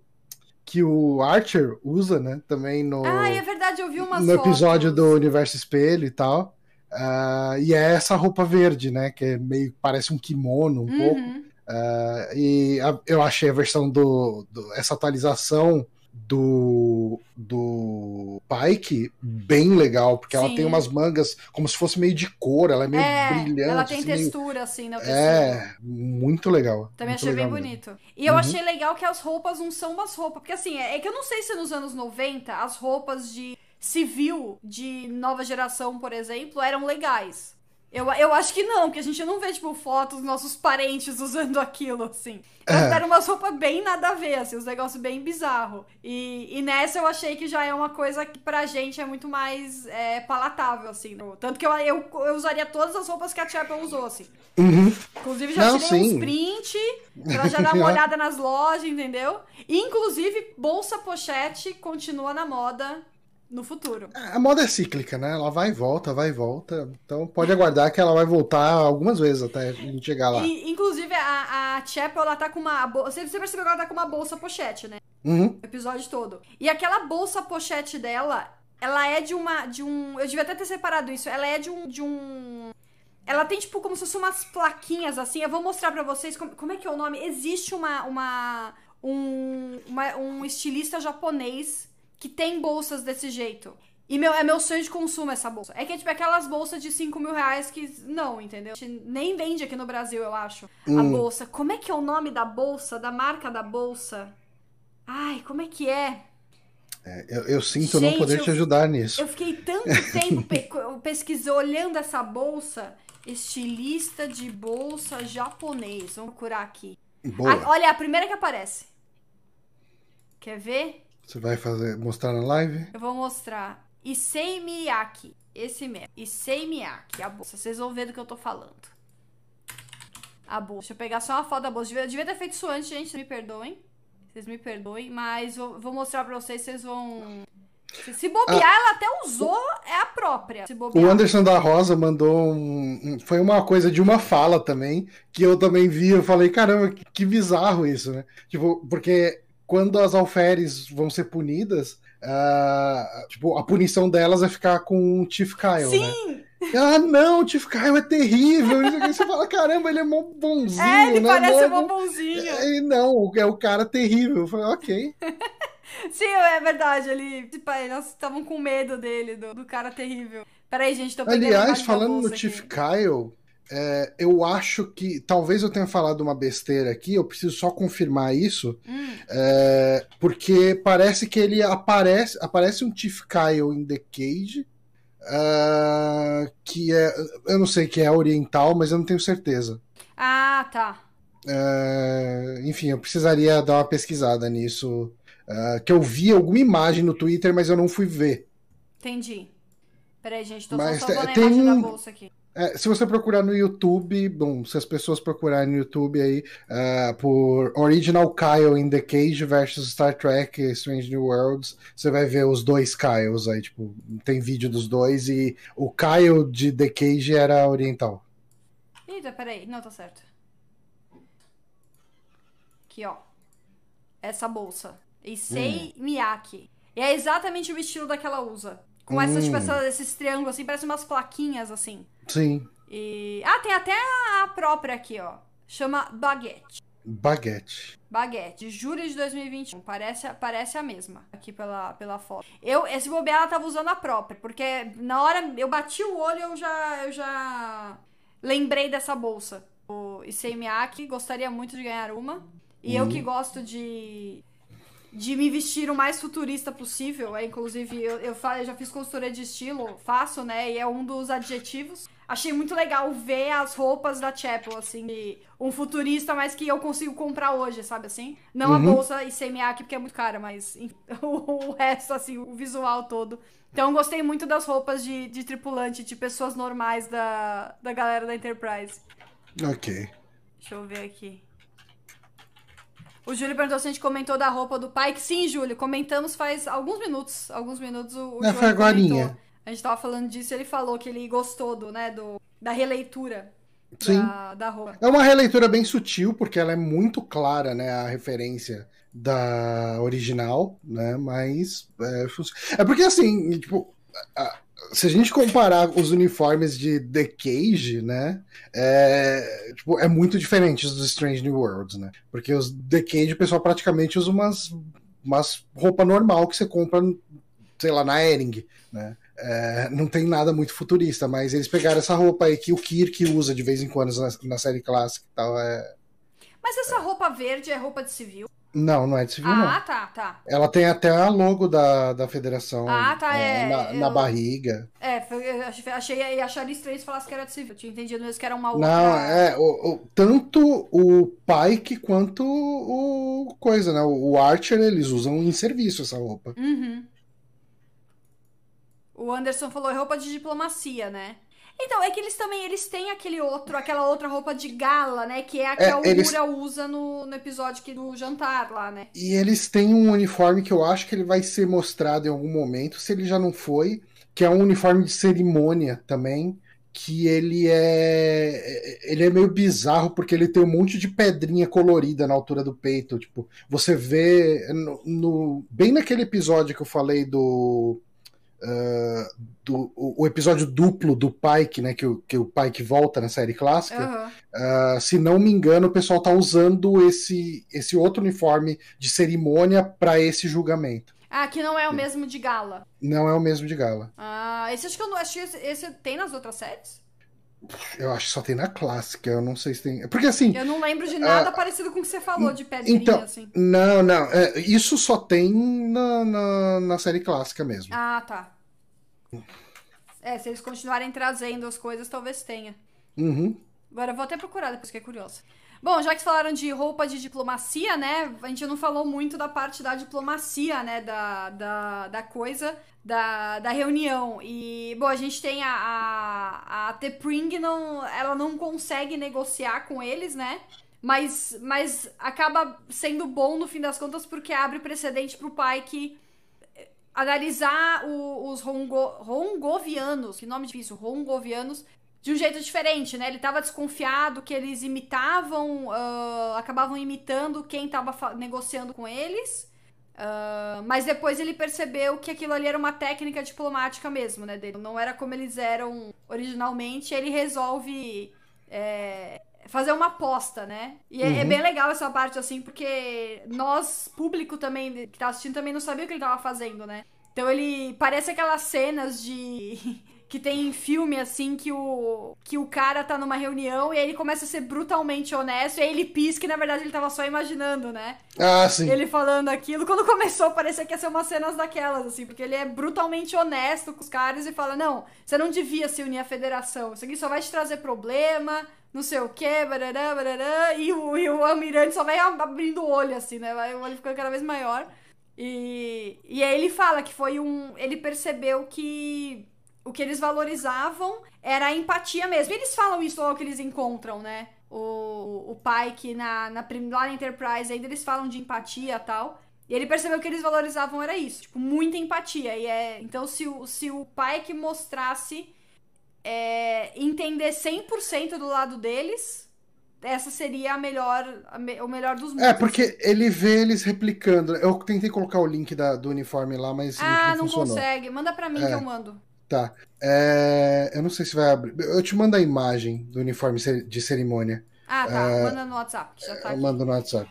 que o Archer usa, né, também no. Ah, é verdade, eu vi umas No episódio fotos. do Universo Espelho e tal. Uh, e é essa roupa verde, né, que é meio parece um kimono um uhum. pouco. Uh, e a, eu achei a versão do, do essa atualização do, do Pike bem legal, porque Sim. ela tem umas mangas como se fosse meio de cor, ela é meio é, brilhante. Ela tem assim, textura, meio... assim, na É, muito legal. Também muito achei legal bem mesmo. bonito. E eu uhum. achei legal que as roupas não são umas roupas, porque assim, é que eu não sei se nos anos 90 as roupas de civil de nova geração, por exemplo, eram legais. Eu, eu acho que não, porque a gente não vê, tipo, fotos dos nossos parentes usando aquilo, assim. Elas é. deram umas roupas bem nada a ver, assim, uns negócios bem bizarros. E, e nessa eu achei que já é uma coisa que pra gente é muito mais é, palatável, assim. Tanto que eu, eu, eu, usaria todas as roupas que a Chapel usou, assim. Uhum. Inclusive já não, tirei sim. uns print pra já dar uma *laughs* olhada nas lojas, entendeu? E, inclusive, bolsa pochete continua na moda no futuro. A moda é cíclica, né? Ela vai e volta, vai e volta. Então pode aguardar que ela vai voltar algumas vezes até a gente chegar lá. E, inclusive, a, a Chapel, ela tá com uma. Você percebeu que ela tá com uma bolsa pochete, né? Uhum. O episódio todo. E aquela bolsa pochete dela, ela é de uma. de um. Eu devia até ter separado isso. Ela é de um. De um ela tem, tipo, como se fossem umas plaquinhas assim. Eu vou mostrar pra vocês como, como é que é o nome. Existe uma. uma um, uma, um estilista japonês que tem bolsas desse jeito. E meu, é meu sonho de consumo essa bolsa. É que é tipo aquelas bolsas de 5 mil reais que. Não, entendeu? Nem vende aqui no Brasil, eu acho. Hum. A bolsa. Como é que é o nome da bolsa? Da marca da bolsa? Ai, como é que é? é eu, eu, sinto Gente, não poder eu, te ajudar nisso. Eu fiquei tanto *laughs* tempo pe pesquisando, olhando essa bolsa. Estilista de bolsa japonês. Vamos procurar aqui. A, olha, a primeira que aparece. Quer ver? Você vai fazer, mostrar na live? Eu vou mostrar. Issei Miyake. Esse mesmo. Issei Miyake, a bolsa. Vocês vão ver do que eu tô falando. A bolsa. Deixa eu pegar só uma foto da bolsa. Devia, devia ter feito isso antes, gente. Me perdoem. Vocês me perdoem. Mas vou, vou mostrar pra vocês. Vocês vão... Se, bobear, ah, ela até usou. É a própria. o Anderson da Rosa mandou um, um, Foi uma coisa de uma fala também. Que eu também vi. Eu falei, caramba, que, que bizarro isso, né? Tipo, porque quando as alferes vão ser punidas Uh, tipo, a punição delas é ficar com o Chief Kyle, né? Sim! né? Ah, não, o Chief Kyle é terrível. você fala, caramba, ele é mó bonzinho. É, ele né? parece mó bonzinho. É, não, é o cara terrível. Eu falei, ok. *laughs* Sim, é verdade. Ele, tipo, nós estavam com medo dele, do, do cara terrível. Peraí, gente, tô Aliás, falando no Chief Kyle, é, eu acho que. Talvez eu tenha falado uma besteira aqui, eu preciso só confirmar isso. Hum. É, porque parece que ele aparece. Aparece um Chief Kyle em The Cage. Uh, que é. Eu não sei que é oriental, mas eu não tenho certeza. Ah, tá. Uh, enfim, eu precisaria dar uma pesquisada nisso. Uh, que eu vi alguma imagem no Twitter, mas eu não fui ver. Entendi. Peraí, gente, tô mas só salvando a imagem da bolsa aqui. É, se você procurar no YouTube, bom, se as pessoas procurarem no YouTube aí uh, por Original Kyle in the Cage versus Star Trek Strange New Worlds, você vai ver os dois Kyles aí, tipo, tem vídeo dos dois e o Kyle de The Cage era oriental. Eita, peraí, não, tá certo. Aqui, ó. Essa bolsa. Issei hum. Miyake. E é exatamente o estilo daquela usa. Com hum. essas, tipo, essa, esses triângulos assim, parece umas plaquinhas assim. Sim. E... Ah, tem até a própria aqui, ó. Chama Baguette. Baguette. Baguette, julho de 2021. Parece, parece a mesma aqui pela, pela foto. Eu, esse bobear, ela tava usando a própria, porque na hora eu bati o olho eu já, eu já lembrei dessa bolsa. O Issei gostaria muito de ganhar uma. E eu uhum. que gosto de de me vestir o mais futurista possível. É, inclusive, eu, eu, eu, já fiz consultoria de estilo, faço, né? E é um dos adjetivos. Achei muito legal ver as roupas da Chapel, assim, de um futurista, mas que eu consigo comprar hoje, sabe assim? Não uhum. a bolsa e semiac, porque é muito cara, mas *laughs* o, resto, assim, o visual todo. Então, gostei muito das roupas de, de tripulante, de pessoas normais da, da galera da Enterprise. Ok. Deixa eu ver aqui. O Júlio perguntou se a gente comentou da roupa do Pike. Sim, Júlio, comentamos faz alguns minutos. Alguns minutos o, o é, foi agorinha. A gente tava falando disso e ele falou que ele gostou do, né, do, da releitura Sim. Da, da roupa. É uma releitura bem sutil, porque ela é muito clara, né, a referência da original, né, mas é, é porque assim, tipo, se a gente comparar os uniformes de The Cage, né, é, tipo, é muito diferente dos Strange New Worlds, né? Porque os The Cage o pessoal praticamente usa umas, umas roupa normal que você compra, sei lá, na Ering, né? É, não tem nada muito futurista, mas eles pegaram essa roupa aí que o Kirk usa de vez em quando na, na série clássica e tal. É... Mas essa roupa verde é roupa de civil? Não, não é de civil, ah, não. Ah, tá, tá. Ela tem até a logo da, da federação ah, tá, é, é na, eu... na, barriga. É, eu achei acharia estranho se falasse que era de civil. Eu tinha entendido mesmo que era uma outra. Não, é, o, o, tanto o Pike quanto o coisa, né? O Archer, eles usam em serviço essa roupa. Uhum. O Anderson falou é roupa de diplomacia, né? Então, é que eles também, eles têm aquele outro, aquela outra roupa de gala, né? Que é a que é, a Uhura eles... usa no, no episódio que, do jantar lá, né? E eles têm um uniforme que eu acho que ele vai ser mostrado em algum momento, se ele já não foi, que é um uniforme de cerimônia também, que ele é ele é meio bizarro porque ele tem um monte de pedrinha colorida na altura do peito, tipo, você vê no, no bem naquele episódio que eu falei do Uh, do, o, o, episódio duplo do Pike, né, que o, que o Pike volta na série clássica, uhum. uh, se não me engano, o pessoal tá usando esse, esse outro uniforme de cerimônia para esse julgamento. Ah, que não é o mesmo de gala. Não é o mesmo de gala. Ah, esse acho que eu não acho esse, esse tem nas outras séries? Eu acho que só tem na clássica, eu não sei se tem. Porque assim. Eu não lembro de nada uh, parecido com o que você falou de pedrinha, então, assim. Não, não. É, isso só tem na, na, na, série clássica mesmo. Ah, tá. É, se eles continuarem trazendo as coisas, talvez tenha. Uhum. Agora eu vou até procurar depois que é curiosa. Bom, já que falaram de roupa de diplomacia, né? A gente não falou muito da parte da diplomacia, né? Da, da, da coisa, da, da reunião. E, bom, a gente tem a, a, a Tepring, não, ela não consegue negociar com eles, né? Mas, mas acaba sendo bom no fim das contas porque abre precedente pro pai que eh, analisar o, os Rongo, Rongovianos, que nome difícil, Rongovianos, de um jeito diferente, né? Ele tava desconfiado que eles imitavam, uh, acabavam imitando quem tava negociando com eles. Uh, mas depois ele percebeu que aquilo ali era uma técnica diplomática mesmo, né? Dele. Não era como eles eram originalmente. Ele resolve é, fazer uma aposta, né? E é, é uhum. é, bem legal essa parte, assim, porque nós, público também, que tá assistindo, também não sabia o que ele tava fazendo, né? Então ele parece aquelas cenas de *laughs* que tem filme assim que o que o cara tá numa reunião e aí ele começa a ser brutalmente honesto e aí ele pisca e na verdade ele tava só imaginando, né? Ah, sim. Ele falando aquilo. Quando começou, parecia que ia ser umas cenas daquelas, assim, porque ele é brutalmente honesto com os caras e fala: Não, você não devia se unir à federação. Isso aqui só vai te trazer problema, não sei o quê, barará, barará, e o, e o almirante só vai abrindo o olho, assim, né? Vai o olho ficando cada vez maior. E, e aí ele fala que foi um. Ele percebeu que o que eles valorizavam era a empatia mesmo. E eles falam isso logo que eles encontram, né? O, o pai que na, na, lá na Enterprise ainda eles falam de empatia e tal. E ele percebeu que eles valorizavam era isso, tipo, muita empatia. E é, então, se o, se o pai que mostrasse é, entender 100% do lado deles, essa seria a melhor, a me, o melhor dos mundos. É, porque ele vê eles replicando. Eu tentei colocar o link da, do uniforme lá, mas. Ah, não, não consegue. Manda pra mim é. que eu mando. Tá. É, eu não sei se vai abrir. Eu te mando a imagem do uniforme de cerimônia. Ah, tá. É, Manda no WhatsApp. Já tá eu mando no WhatsApp.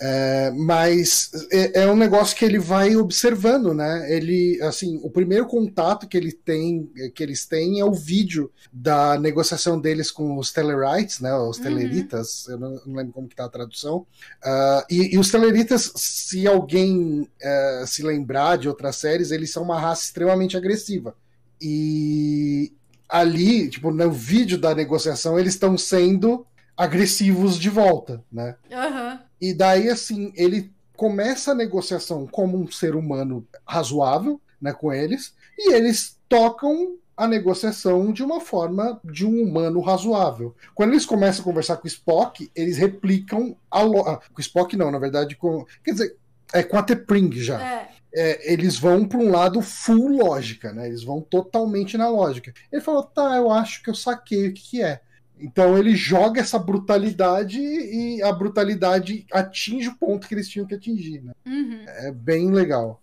É, mas é, é, um negócio que ele vai observando, né? Ele, assim, o primeiro contato que ele tem, que eles têm é o vídeo da negociação deles com os Telerites, né? Os uhum. Teleritas, eu não, não, lembro como que tá a tradução. Uh, e, e, os Teleritas, se alguém uh, se lembrar de outras séries, eles são uma raça extremamente agressiva. E ali, tipo, no vídeo da negociação, eles estão sendo agressivos de volta, né? Aham. Uhum. E daí, assim, ele começa a negociação como um ser humano razoável, né, com eles, e eles tocam a negociação de uma forma de um humano razoável. Quando eles começam a conversar com o Spock, eles replicam a lo... ah, com o Spock não, na verdade, com quer dizer, é com a T'Pring já. É. É, eles vão para um lado full lógica, né? Eles vão totalmente na lógica. Ele falou: "Tá, eu acho que eu saquei o que, que é". Então ele joga essa brutalidade e a brutalidade atinge o ponto que eles tinham que atingir. Né? Uhum. É bem legal.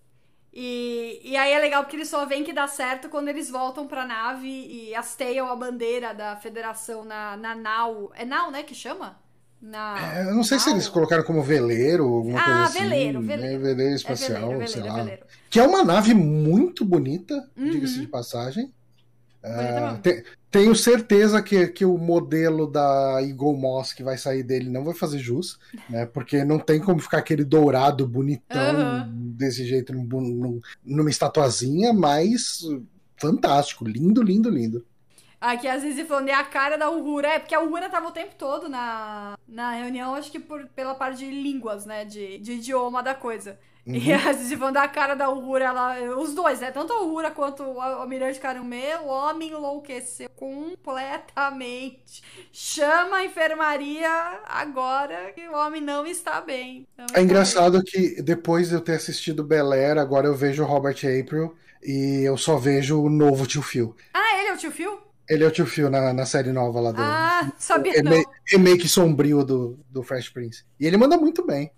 E, e aí é legal porque eles só veem que dá certo quando eles voltam pra nave e hasteiam a bandeira da federação na, na nau. É nau, né? Que chama? Na, é, eu não sei nau. se eles colocaram como veleiro ou alguma ah, coisa assim. Veleiro, veleiro. Né? Veleiro espacial, é veleiro, sei veleiro, lá. Veleiro. Que é uma nave muito bonita, uhum. diga-se de passagem. Uh, tem, tenho certeza que, que o modelo da Eagle Moss que vai sair dele não vai fazer jus, né? Porque não tem como ficar aquele dourado bonitão uhum. desse jeito num, num, numa estatuazinha, mas fantástico, lindo, lindo, lindo. Aqui às vezes falando, é a cara da Uhura. É, porque a Uhura tava o tempo todo na, na reunião, acho que por, pela parte de línguas, né? De, de idioma da coisa. Uhum. E vão dar a cara da Uhura, ela, os dois, né? Tanto a Uhura quanto o Almirante Karumê, o homem enlouqueceu completamente. Chama a enfermaria agora que o homem não está bem. Não é engraçado bem. que depois de eu ter assistido Bel Air, agora eu vejo o Robert April e eu só vejo o novo tio Phil. Ah, ele é o tio Phil? Ele é o tio Phil na, na série nova lá do. Ah, sabia remake, não. Remake sombrio do, do Fresh Prince. E ele manda muito bem.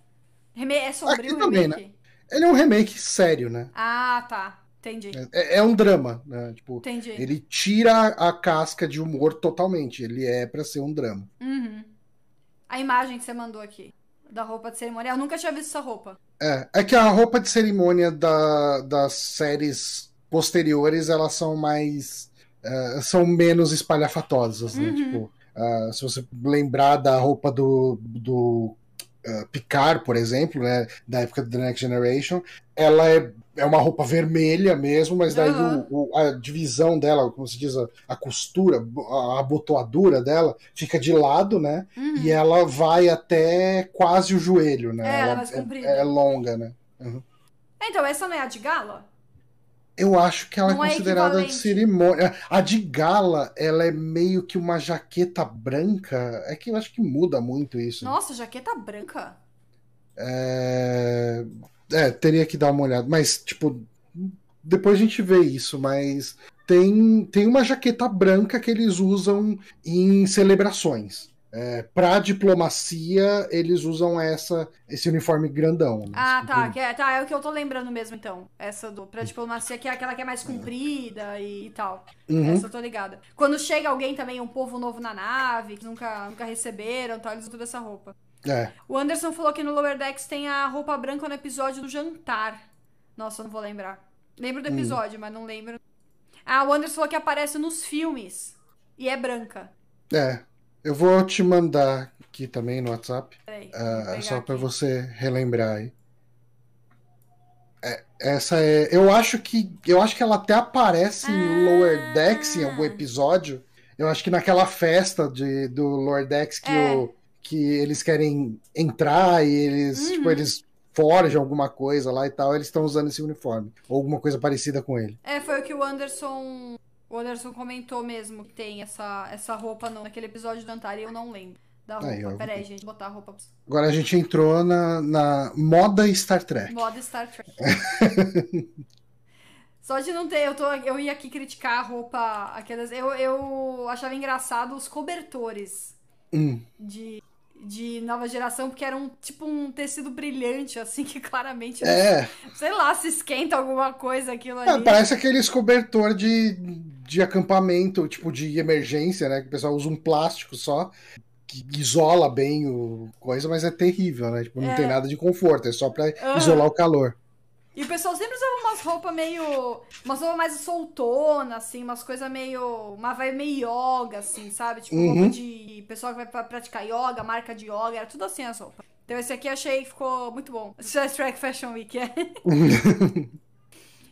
É sombrio Aqui também, remake? Né? Ele é um remake sério, né? Ah, tá. Entendi. É, é, um drama, né? Tipo, Entendi. ele tira a casca de humor totalmente. Ele é para ser um drama. Uhum. A imagem que você mandou aqui da roupa de cerimônia, eu nunca tinha visto essa roupa. É, é que a roupa de cerimônia da, das séries posteriores, elas são mais. Uh, são menos espalhafatosas, né? Uhum. Tipo, uh, se você lembrar da roupa do, do uh, Picard, por exemplo, né, da época do The Next Generation, ela é, é uma roupa vermelha mesmo, mas daí Uhum. o- o- a divisão dela, como se diz, a, a costura, a abotoadura dela, fica de lado, né? Uhum. E ela vai até quase o joelho, né? É, ela é mais comprida. é longa, né? Então, essa não é a de gala? Eu acho que ela Não é é considerada de cerimônia. A de gala, ela é meio que uma jaqueta branca. É que eu acho que muda muito isso. Nossa, jaqueta branca. É... é, teria que dar uma olhada. Mas, tipo, depois a gente vê isso. Mas tem, tem uma jaqueta branca que eles usam em celebrações. É, pra diplomacia, eles usam essa, esse uniforme grandão. né? Ah, tá, que é, tá, é o que eu tô lembrando mesmo, então. Essa do pra diplomacia, que é aquela que é mais comprida e, e tal. Uhum. Essa eu tô ligada. Quando chega alguém também, um povo novo na nave, que nunca, nunca receberam, tal, eles usam toda essa roupa. É. O Anderson falou que no Lower Decks tem a roupa branca no episódio do jantar. Nossa, eu não vou lembrar. Lembro do episódio, mas não lembro. Ah, o Anderson falou que aparece nos filmes. E é branca. É, eu vou te mandar aqui também no WhatsApp, Peraí. ah, pegar só para você relembrar aí. É, essa é, eu acho que eu acho que ela até aparece em Ah. Lower Decks em algum episódio. Eu acho que naquela festa de, do Lower Decks que, É. o, que eles querem entrar e eles Uhum. tipo eles forjam alguma coisa lá e tal, eles estão usando esse uniforme ou alguma coisa parecida com ele. É, foi o que o Anderson. O Anderson comentou mesmo que tem essa, essa roupa no, naquele episódio do e eu não lembro da roupa. Aí, ó. Peraí, gente, botar a roupa. Agora a gente entrou na, na moda Star Trek. Moda Star Trek. *laughs* Só de não ter, eu, tô, eu ia aqui criticar a roupa. Aquelas, eu, eu achava engraçado os cobertores Hum. de, de nova geração, porque era um tipo um tecido brilhante, assim, *laughs* que claramente, É, sei lá, se esquenta alguma coisa aquilo É, ali. parece aqueles cobertor de, de acampamento, tipo de emergência, né? Que o pessoal usa um plástico só, que isola bem o coisa, mas é terrível, né? Tipo, não É. tem nada de conforto, é só pra Aham. isolar o calor. E o pessoal sempre usava umas roupas meio. Umas roupas mais soltona, assim, umas coisas meio. Uma vibe meio yoga, assim, sabe? Tipo, Uhum. roupa de pessoal que vai pra praticar yoga, marca de yoga, era tudo assim as roupas. Então esse aqui eu achei que ficou muito bom. Star Trek Fashion Week, é. *laughs*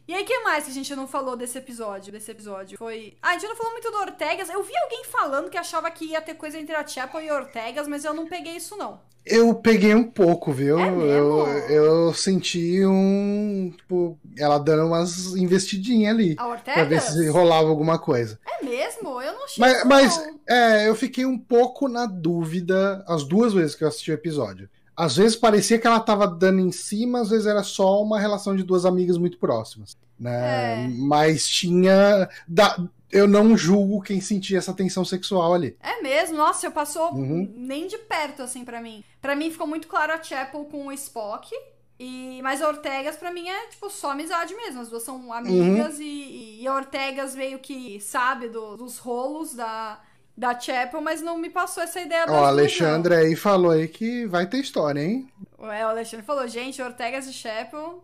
E aí, o que mais que a gente não falou desse episódio? Desse episódio? Foi. Ah, a gente não falou muito do Ortegas. Eu vi alguém falando que achava que ia ter coisa entre a Chapel e Ortegas, mas eu não peguei isso, não. Eu peguei um pouco, viu? É eu, eu senti um. Tipo, ela dando umas investidinhas ali. A Pra ver Ortegas? se rolava alguma coisa. É mesmo? Eu não achei Mas, mas é, eu fiquei um pouco na dúvida as duas vezes que eu assisti o episódio. Às vezes parecia que ela tava dando em cima, às vezes era só uma relação de duas amigas muito próximas. Né? É. Mas tinha. da- eu não julgo quem sentia essa tensão sexual ali. É mesmo? Nossa, eu passou Uhum. nem de perto, assim, pra mim. Pra mim ficou muito claro a Chapel com o Spock. E, mas a Ortegas, pra mim, é tipo só amizade mesmo. As duas são amigas e, e a Ortegas meio que sabe do- dos rolos da, da Chapel, mas não me passou essa ideia Ó, o Alexandre aí falou aí que vai ter história, hein? É, o Alexandre falou, gente, Ortegas e Chapel.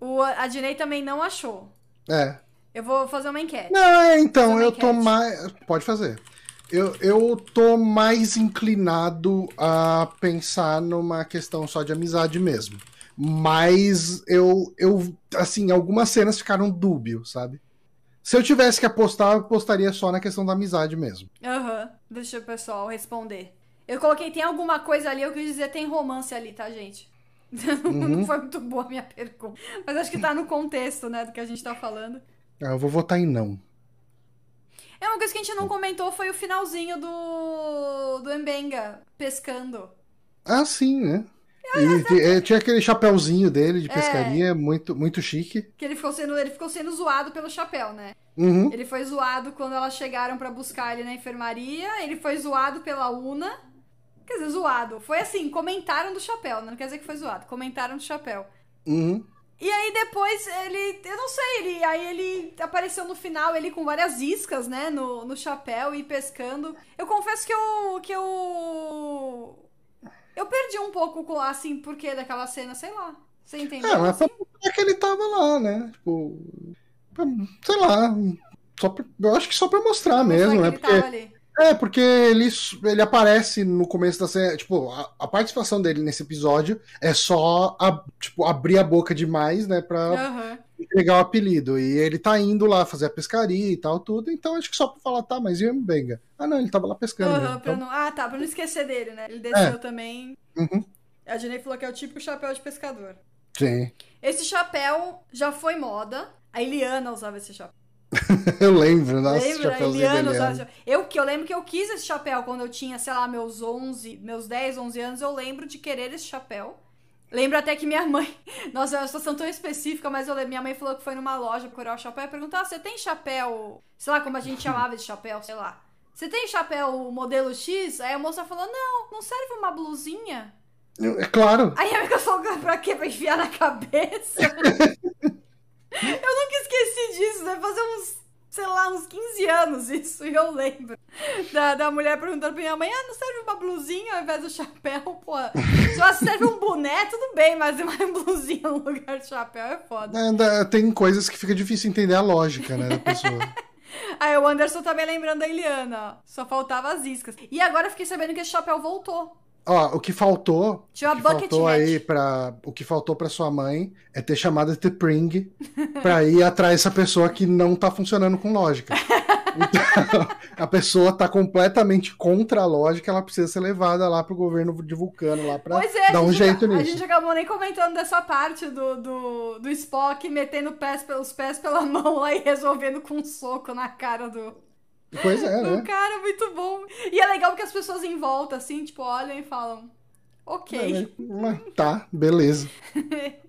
O, a Dinei também não achou. É. Eu vou fazer uma enquete. Não, é, então, eu tô enquete. mais. Pode fazer. Eu, eu tô mais inclinado a pensar numa questão só de amizade mesmo. Mas eu, eu assim, algumas cenas ficaram dúbio, sabe? Se eu tivesse que apostar, eu apostaria só na questão da amizade mesmo. Aham, deixa o pessoal responder. Eu coloquei, tem alguma coisa ali, eu quis dizer, tem romance ali, tá, gente? *laughs* Uhum. Não foi muito boa a minha pergunta. Mas acho que tá no contexto, né, do que a gente tá falando. Ah, Eu vou votar em não. É uma coisa que a gente não comentou foi o finalzinho do do Embenga pescando. Ah, sim, né? E eh, tinha aquele chapéuzinho dele de É. pescaria, muito, muito chique. Que ele ficou sendo, ele ficou sendo zoado pelo chapéu, né? Uhum. Ele foi zoado quando elas chegaram pra buscar ele na enfermaria, ele foi zoado pela Una. Quer dizer, zoado. Foi assim, comentaram do chapéu, né? Não quer dizer que foi zoado, comentaram do chapéu. Uhum. E aí depois ele, eu não sei, ele, aí ele apareceu no final, ele com várias iscas, né, no, no chapéu e pescando. Eu confesso que eu, que eu, eu perdi um pouco, com, assim, porque daquela cena, sei lá. Você entendeu? É, mas assim? é que ele tava lá, né? Tipo, sei lá. Só pra- eu acho que só pra mostrar mesmo, né? Porque. É, porque ele, ele aparece no começo da série. Tipo, a, a participação dele nesse episódio é só a, tipo, abrir a boca demais, né? Pra Aham. Entregar o apelido. E ele tá indo lá fazer a pescaria e tal, tudo. Então acho que só pra falar, tá, mas e o Mbenga? Ah, não, ele tava lá pescando. Pra então- não... Ah, tá, pra não esquecer dele, né? Ele desceu É. também. Uhum. A Dinei falou que é o típico chapéu de pescador. Sim. Esse chapéu já foi moda. A Eliana usava esse chapéu. *laughs* Eu lembro, nossa, Lembra? A chapéuzinho Eliana usava esse chapéu. Eu, que eu lembro que eu quis esse chapéu quando eu tinha, sei lá, meus 11, meus 10, 11 anos. Eu lembro de querer esse chapéu. Lembro até que minha mãe. *laughs* Nossa, é uma situação tão específica, mas eu lembro. Minha mãe falou que foi numa loja procurar o chapéu e perguntou: ah, você tem chapéu. Sei lá como a gente chamava de chapéu, sei lá. Você tem chapéu modelo X? Aí a moça falou: não, não serve uma blusinha? É claro. Aí a amiga falou: pra quê? Pra enfiar na cabeça? *laughs* eu nunca esqueci disso, deve fazer uns. Sei lá, uns 15 anos *laughs* isso, e eu lembro. Da, da mulher perguntando pra minha mãe: ah, não serve uma blusinha ao invés do chapéu? *laughs* Pô, se ela serve um boné, tudo bem, mas uma *laughs* blusinha no lugar de chapéu é foda. É, tem coisas que fica difícil entender a lógica, né, da pessoa. Aí o Anderson também lembrando da Eliana, ó. Só faltava as iscas. E agora eu fiquei sabendo que esse chapéu voltou. Ó, o que faltou, Tinha o uma que bucket faltou aí para o que faltou para sua mãe é ter chamado de Pring *laughs* pra ir atrás dessa pessoa que não tá funcionando com lógica. *laughs* Então, a pessoa tá completamente contra a lógica, ela precisa ser levada lá pro governo de Vulcano lá pra Pois é, dar a, um gente, jeito a nisso. gente acabou nem comentando dessa parte do, do, do Spock metendo pés pelos pés pela *laughs* mão lá e resolvendo com um soco na cara do, Pois é, *laughs* do né? cara, muito bom. E é legal porque as pessoas em volta, assim, tipo, olham e falam, ok. Tá, beleza. *laughs*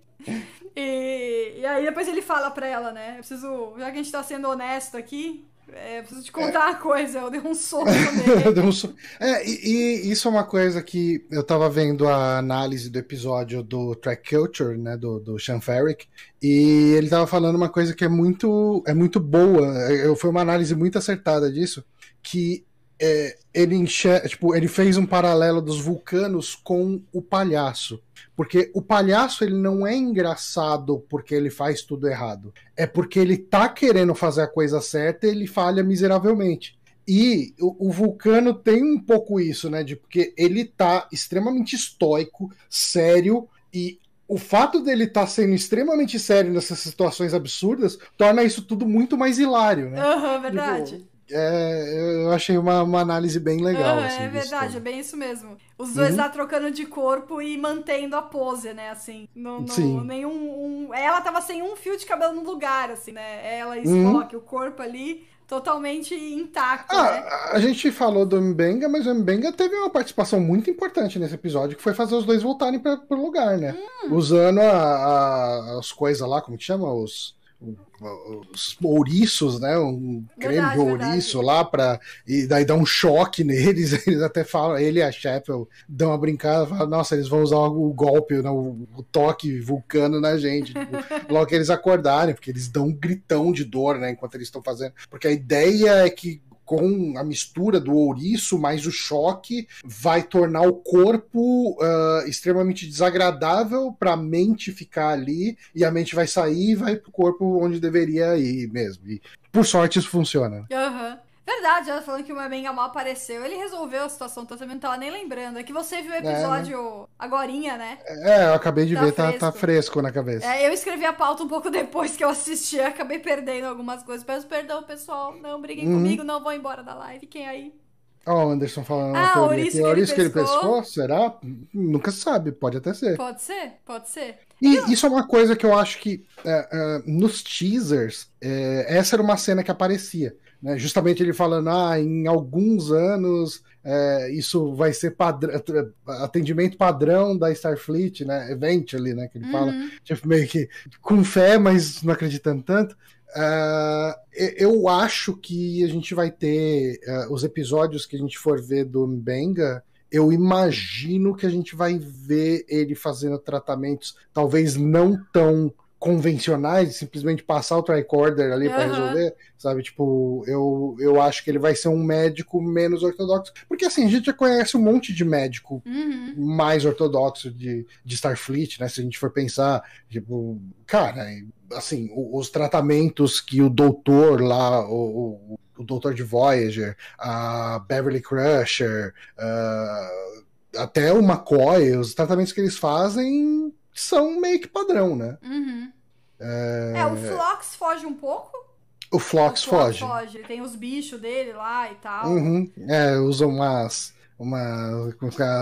E, e aí depois ele fala pra ela, né? Eu preciso, já que a gente tá sendo honesto aqui, é, eu preciso te contar uma coisa. Eu dei um soco *laughs* nele. Um so- É, e, e isso é uma coisa que eu tava vendo a análise do episódio do Track Culture, né, do, do Sean Ferrick, e ele tava falando uma coisa que é muito, é muito boa, é, foi uma análise muito acertada disso, que é, ele, enxer- tipo, ele fez um paralelo dos vulcanos com o palhaço. Porque o palhaço ele não é engraçado porque ele faz tudo errado. É porque ele tá querendo fazer a coisa certa e ele falha miseravelmente. E o, o Vulcano tem um pouco isso, né? De porque ele tá extremamente estoico, sério, e o fato dele estar sendo extremamente sério nessas situações absurdas torna isso tudo muito mais hilário, né? Aham, verdade. Tipo, é, eu achei uma, uma análise bem legal. Aham, assim, é verdade, é bem isso mesmo. Os dois Uhum. lá trocando de corpo e mantendo a pose, né? Assim, Sim. nenhum. um- Ela tava sem um fio de cabelo no lugar, assim, né? Ela e Uhum. Spock, o corpo ali totalmente intacto, né? Ah, a gente falou do Mbenga, mas o Mbenga teve uma participação muito importante nesse episódio, que foi fazer os dois voltarem para o lugar, né? Hum. Usando a- a- as coisas lá, como que chama? Os, os ouriços, né? Um creme Verdade, de ouriço verdade. lá para e daí dá um choque *laughs* neles. Eles até falam, ele e a Sheffield dão uma brincada, falam, nossa, eles vão usar o golpe, né, o, o toque vulcano na gente. Tipo, *laughs* logo que eles acordarem, porque eles dão um gritão de dor, né? Enquanto eles estão fazendo. Porque a ideia é que com a mistura do ouriço mais o choque vai tornar o corpo ah, extremamente desagradável para a mente ficar ali e a mente vai sair e vai pro corpo onde deveria ir mesmo. E por sorte isso funciona. Aham. Verdade, ela falando que o Mamenga mal apareceu. Ele resolveu a situação toda, também não tava nem lembrando. É que você viu o episódio agorinha, né? É, eu acabei de Tá ver, tá, fresco. tá fresco na cabeça. É, eu escrevi a pauta um pouco *laughs* depois que eu assisti, eu acabei perdendo algumas coisas. Peço perdão, pessoal. Não briguem Uhum. comigo, não vou embora da live. Fiquem aí. Ó, o Anderson falando Ah, uma teoria aqui. que ele Ouriço que ele pescou. Será? Nunca se sabe, pode até ser. Pode ser? Pode ser. E isso é uma coisa que eu acho que é, é, nos teasers, é, essa era uma cena que aparecia. Né? Justamente ele falando, ah, em alguns anos é, isso vai ser atendimento padrão da Starfleet, né? Eventually, né? Que ele fala. Uhum. Tipo, meio que com fé, mas não acreditando tanto. E- eu acho que a gente vai ter ah, os episódios que a gente for ver do Mbenga. Eu imagino que a gente vai ver ele fazendo tratamentos talvez não tão convencionais, simplesmente passar o tricorder ali para Aham. resolver, sabe? Tipo, eu, eu acho que ele vai ser um médico menos ortodoxo. Porque assim, a gente já conhece um monte de médico Uhum. mais ortodoxo de, de Starfleet, né? Se a gente for pensar, tipo, cara, assim, os tratamentos que o doutor lá, o, o, o Doutor de Voyager, a Beverly Crusher, uh, até o McCoy, os tratamentos que eles fazem são meio que padrão, né? Uhum. É... é... o Flox foge um pouco. O Flox, o Flox foge. foge. Tem os bichos dele lá e tal. Uhum. É, usam umas. Uma,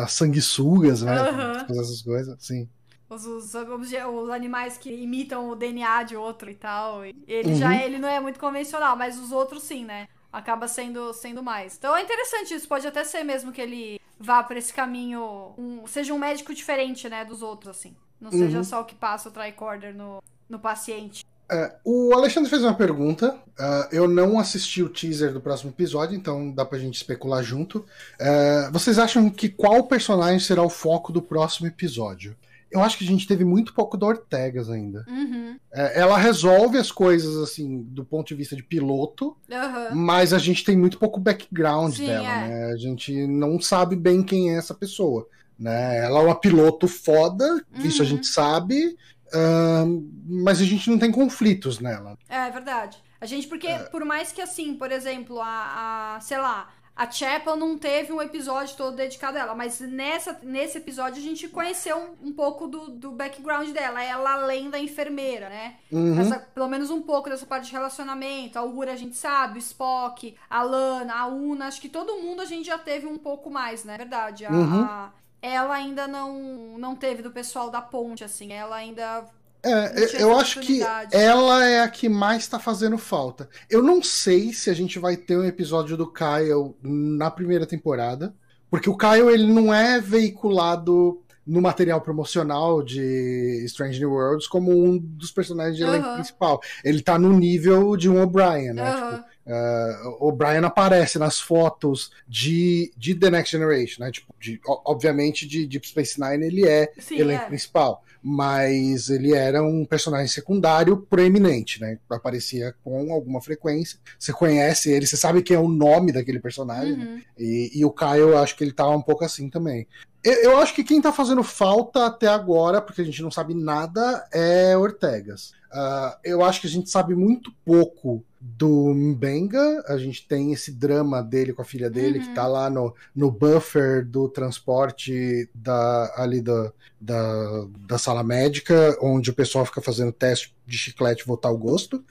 sanguessugas, né? Uhum. Essas coisas, sim. Os, os, os, animais que imitam o DNA de outro e tal. Ele uhum. já ele não é muito convencional, mas os outros sim, né? Acaba sendo, sendo mais. Então é interessante isso. Pode até ser mesmo que ele vá por esse caminho. Um, seja um médico diferente, né? Dos outros, assim. Não seja uhum. só o que passa o tricorder no, no paciente. É, o Alexandre fez uma pergunta. Uh, eu não assisti o teaser do próximo episódio, então dá pra gente especular junto. Uh, vocês acham que qual personagem será o foco do próximo episódio? Eu acho que a gente teve muito pouco da Ortegas ainda. Uhum. É, ela resolve as coisas, assim, do ponto de vista de piloto, uhum. mas a gente tem muito pouco background Sim, dela, é. né? A gente não sabe bem quem é essa pessoa. Né? Ela é uma piloto foda, uhum. isso a gente sabe, uh, mas a gente não tem conflitos nela. É, é verdade. A gente, porque, é. por mais que assim, por exemplo, a, a sei lá, a Chapel não teve um episódio todo dedicado a ela, mas nessa, nesse episódio a gente conheceu um, um pouco do, do background dela, ela além da enfermeira, né? Uhum. Essa, pelo menos um pouco dessa parte de relacionamento. A Uhura a gente sabe, o Spock, a Lana, a Una, acho que todo mundo a gente já teve um pouco mais, né? Verdade. A, uhum. a, ela ainda não, não teve do pessoal da ponte, assim. Ela ainda é, eu acho que ela é a que mais tá fazendo falta. Eu não sei se a gente vai ter um episódio do Kyle na primeira temporada, porque o Kyle ele não é veiculado no material promocional de Strange New Worlds como um dos personagens de elenco principal. Ele tá no nível de um O'Brien, né? Tipo, uh, O'Brien aparece nas fotos de, de The Next Generation, né? Tipo, de, obviamente de Deep Space Nine ele é Sim, elenco é. principal mas ele era um personagem secundário proeminente, né? Aparecia com alguma frequência. Você conhece ele, você sabe quem é o nome daquele personagem. Né? Uhum. Né? E, e, o Kyle, eu acho que ele tá um pouco assim também. Eu, eu, acho que quem tá fazendo falta até agora, porque a gente não sabe nada, é Ortegas. Uh, eu acho que a gente sabe muito pouco do Mbenga. A gente tem esse drama dele com a filha dele, uhum. que tá lá no, no buffer do transporte da, ali da, da, da sala médica, onde o pessoal fica fazendo teste de chiclete votar o gosto.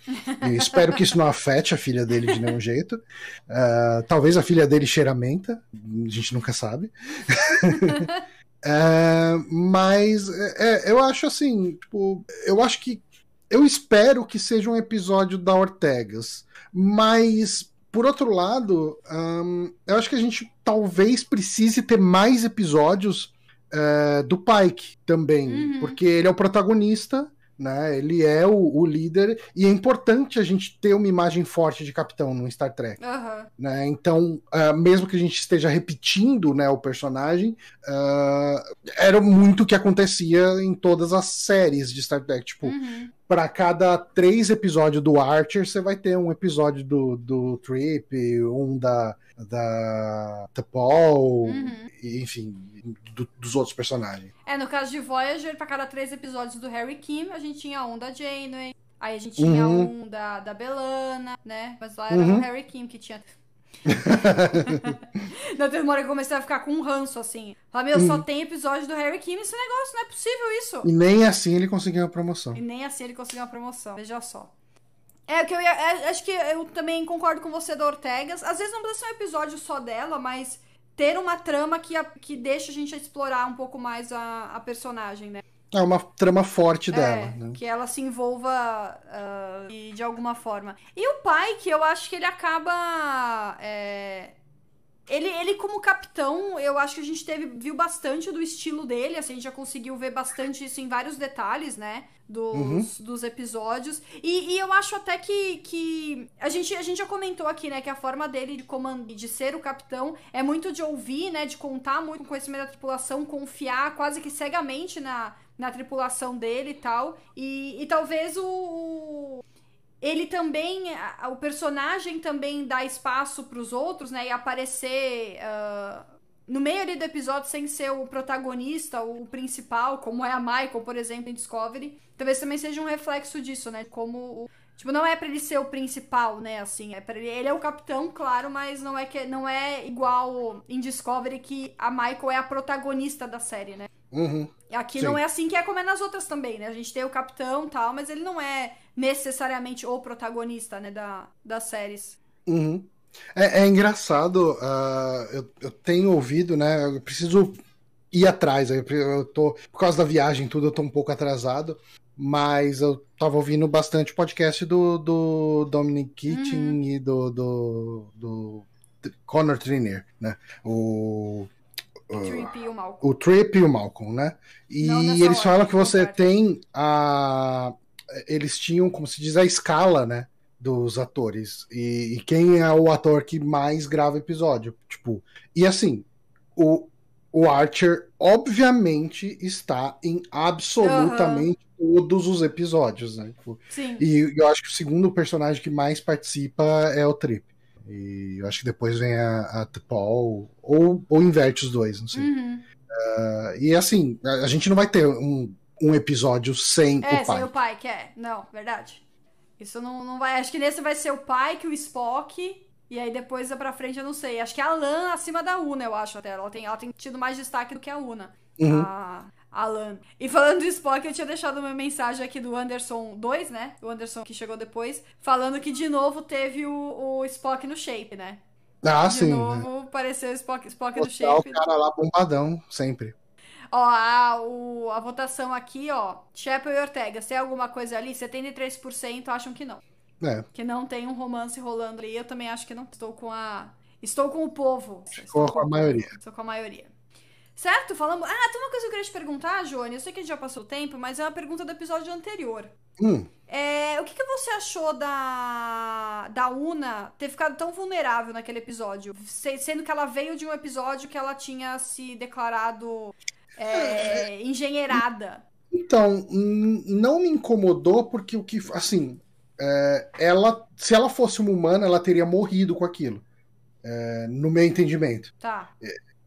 E *laughs* espero que isso não afete a filha dele de nenhum jeito. Uh, talvez a filha dele cheiramenta, a gente nunca sabe. *laughs* *laughs* É, mas é, eu acho assim, tipo, eu acho que eu espero que seja um episódio da Ortegas, mas por outro lado, eu acho que a gente talvez precise ter mais episódios uh, do Pike também, uhum. porque ele é o protagonista né? Ele é o, o, líder e é importante a gente ter uma imagem forte de capitão no Star Trek, uhum. né? Então, uh, mesmo que a gente esteja repetindo, né, o personagem, uh, era muito o que acontecia em todas as séries de Star Trek, tipo. Uhum. Para cada três episódios do Archer, você vai ter um episódio do, do Trip, um da, da T'Pol, uhum. enfim, do, dos outros personagens. É, no caso de Voyager, para cada três episódios do Harry Kim, a gente tinha um da Janeway, aí a gente tinha uhum. um da, da Belana, né? Mas lá era uhum. o Harry Kim que tinha. Não teve uma hora que eu comecei a ficar com um ranço, assim. Falei, meu, só uhum. tem episódio do Harry Kim esse negócio, não é possível isso. E nem assim ele conseguiu uma promoção. E nem assim ele conseguiu uma promoção, veja só. É, que eu ia, é, acho que eu também concordo com você da Ortegas. Às vezes não precisa ser um episódio só dela, mas ter uma trama que, a, que deixa a gente explorar um pouco mais a, a personagem, né? É uma trama forte é, dela. Né? Que ela se envolva uh, de, alguma forma. E o pai, que eu acho que ele acaba. É, ele, ele, como capitão, eu acho que a gente teve, viu bastante do estilo dele, assim, a gente já conseguiu ver bastante isso em vários detalhes, né? Dos, uhum. dos episódios. E, e, eu acho até que, que a, gente, a gente já comentou aqui, né, que a forma dele de comandar, de ser o capitão, é muito de ouvir, né? De contar muito com o conhecimento da tripulação, confiar quase que cegamente na, na tripulação dele e tal. E, e talvez o, ele também, o personagem também dá espaço para os outros, né? E aparecer uh, no meio ali do episódio sem ser o protagonista, o principal, como é a Michael, por exemplo, em Discovery. Talvez também seja um reflexo disso, né? Como Tipo, não é pra ele ser o principal, né? Assim, é para ele. Ele é o capitão, claro, mas não é que não é igual em Discovery que a Michael é a protagonista da série, né? Uhum. Aqui Sim. não é assim que é como é nas outras também, né? A gente tem o capitão e tal, mas ele não é necessariamente o protagonista, né, da, das séries. Uhum. É, é engraçado, uh, eu, eu tenho ouvido, né? Eu preciso ir atrás. Eu, eu tô, por causa da viagem e tudo, eu tô um pouco atrasado. Mas eu tava ouvindo bastante podcast do, do Dominic Keating Uhum. e do, do, do Connor Trinier, né? O, o, Trip e o Malcolm. o Trip e o Malcolm, né? E eles falam que você concordo. tem a. Eles tinham, como se diz, a escala, né? Dos atores. E, e quem é o ator que mais grava episódio. Tipo. E assim, o, o Archer, obviamente, está em absolutamente todos os episódios, né? Tipo, Sim. e eu acho que o segundo personagem que mais participa é o Trip. E eu acho que depois vem a, a T'Pol, ou, ou inverte os dois, não sei. Uhum. E assim, a, a gente não vai ter um, um episódio sem É, o pai. sem o pai, que é. Não, verdade. Isso não, não vai. Acho que nesse vai ser o pai, que o Spock. E aí depois pra frente eu não sei. Acho que a Lan acima da Una, eu acho até. Ela tem, ela tem tido mais destaque do que a Una. Uhum. A, a Lan. E falando do Spock, eu tinha deixado uma mensagem aqui do Anderson 2, né? O Anderson que chegou depois. Falando que de novo teve o, o Spock no shape, né? Ah, De sim. né? novo apareceu o Spock, Spock no o shape. cara lá bombadão, sempre. Ó, a, o- a votação aqui, ó. Chapel e Ortega, se tem alguma coisa ali, 73% acham que não. É, Que não tem um romance rolando ali. Eu também acho que não. Estou com a. Estou com o povo. Estou com a o maioria. Estou com a maioria. Certo? Falamos. Ah, tem uma coisa que eu queria te perguntar, Joane. Eu sei que a gente já passou o tempo, mas é uma pergunta do episódio anterior. hum, É, o que, que você achou da, da Una ter ficado tão vulnerável naquele episódio? Se- Sendo que ela veio de um episódio que ela tinha se declarado é, engenheirada. Então, não me incomodou porque o que, assim, é, ela, se ela fosse uma humana, ela teria morrido com aquilo, é, no meu entendimento. Tá.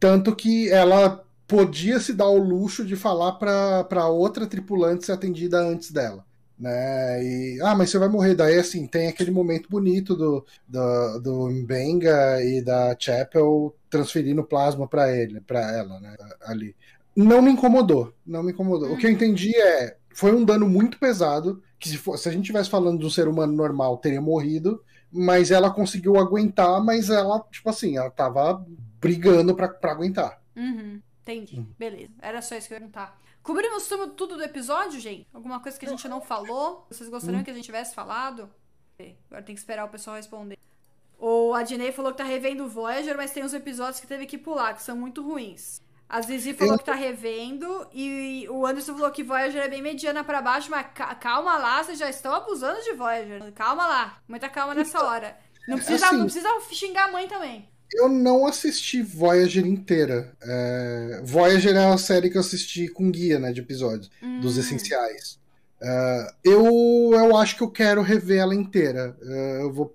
Tanto que ela podia se dar o luxo de falar pra outra tripulante ser atendida antes dela. Né? E, ah, mas você vai morrer. Daí, assim, tem aquele momento bonito do, do, do Mbenga e da Chapel transferindo plasma pra ele, para ela, né? Ali. Não me incomodou. Não me incomodou. O que eu entendi é. Foi um dano muito pesado. Que se, for, se a gente estivesse falando de um ser humano normal, teria morrido. Mas ela conseguiu aguentar, mas ela, tipo assim, ela tava brigando pra, pra aguentar. Uhum, entendi. Uhum. Beleza. Era só isso que eu ia perguntar. Cobrimos tudo, do episódio, gente? Alguma coisa que a gente não falou? Vocês gostariam Hum. que a gente tivesse falado? Agora tem que esperar o pessoal responder. O Adnei falou que tá revendo o Voyager, mas tem uns episódios que teve que pular, que são muito ruins. A Zizi falou Eu- que tá revendo e o Anderson falou que Voyager é bem mediana pra baixo, mas ca- calma lá, vocês já estão abusando de Voyager. Calma lá, muita calma nessa hora. Não precisa, assim- não precisa xingar a mãe também. Eu não assisti Voyager inteira. É, Voyager é a série que eu assisti com guia, né, de episódios, dos Hum. essenciais. É, eu, eu acho que eu quero rever ela inteira. É, eu vou.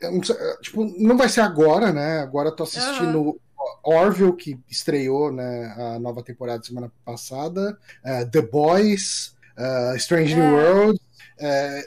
eu não sei, tipo, não vai ser agora, né? Agora eu tô assistindo Orville, que estreou né, a nova temporada semana passada. é, The Boys, Strange New. World.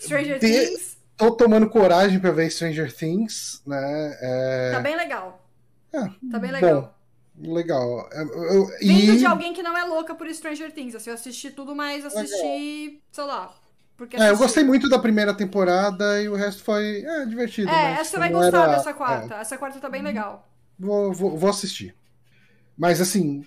Stranger de- Things Tô tomando coragem pra ver Stranger Things, né? tá bem legal. É, Tá bem bom, legal. Legal. Eu- eu- Vindo e de alguém que não é louca por Stranger Things. Assim, eu assisti tudo, mas assisti, sei lá. Porque é, eu gostei muito da primeira temporada e o resto foi é, divertido. É, mas, essa você tipo, vai gostar era- dessa quarta. é, Essa quarta tá bem legal. vou, vou, vou assistir. Mas assim,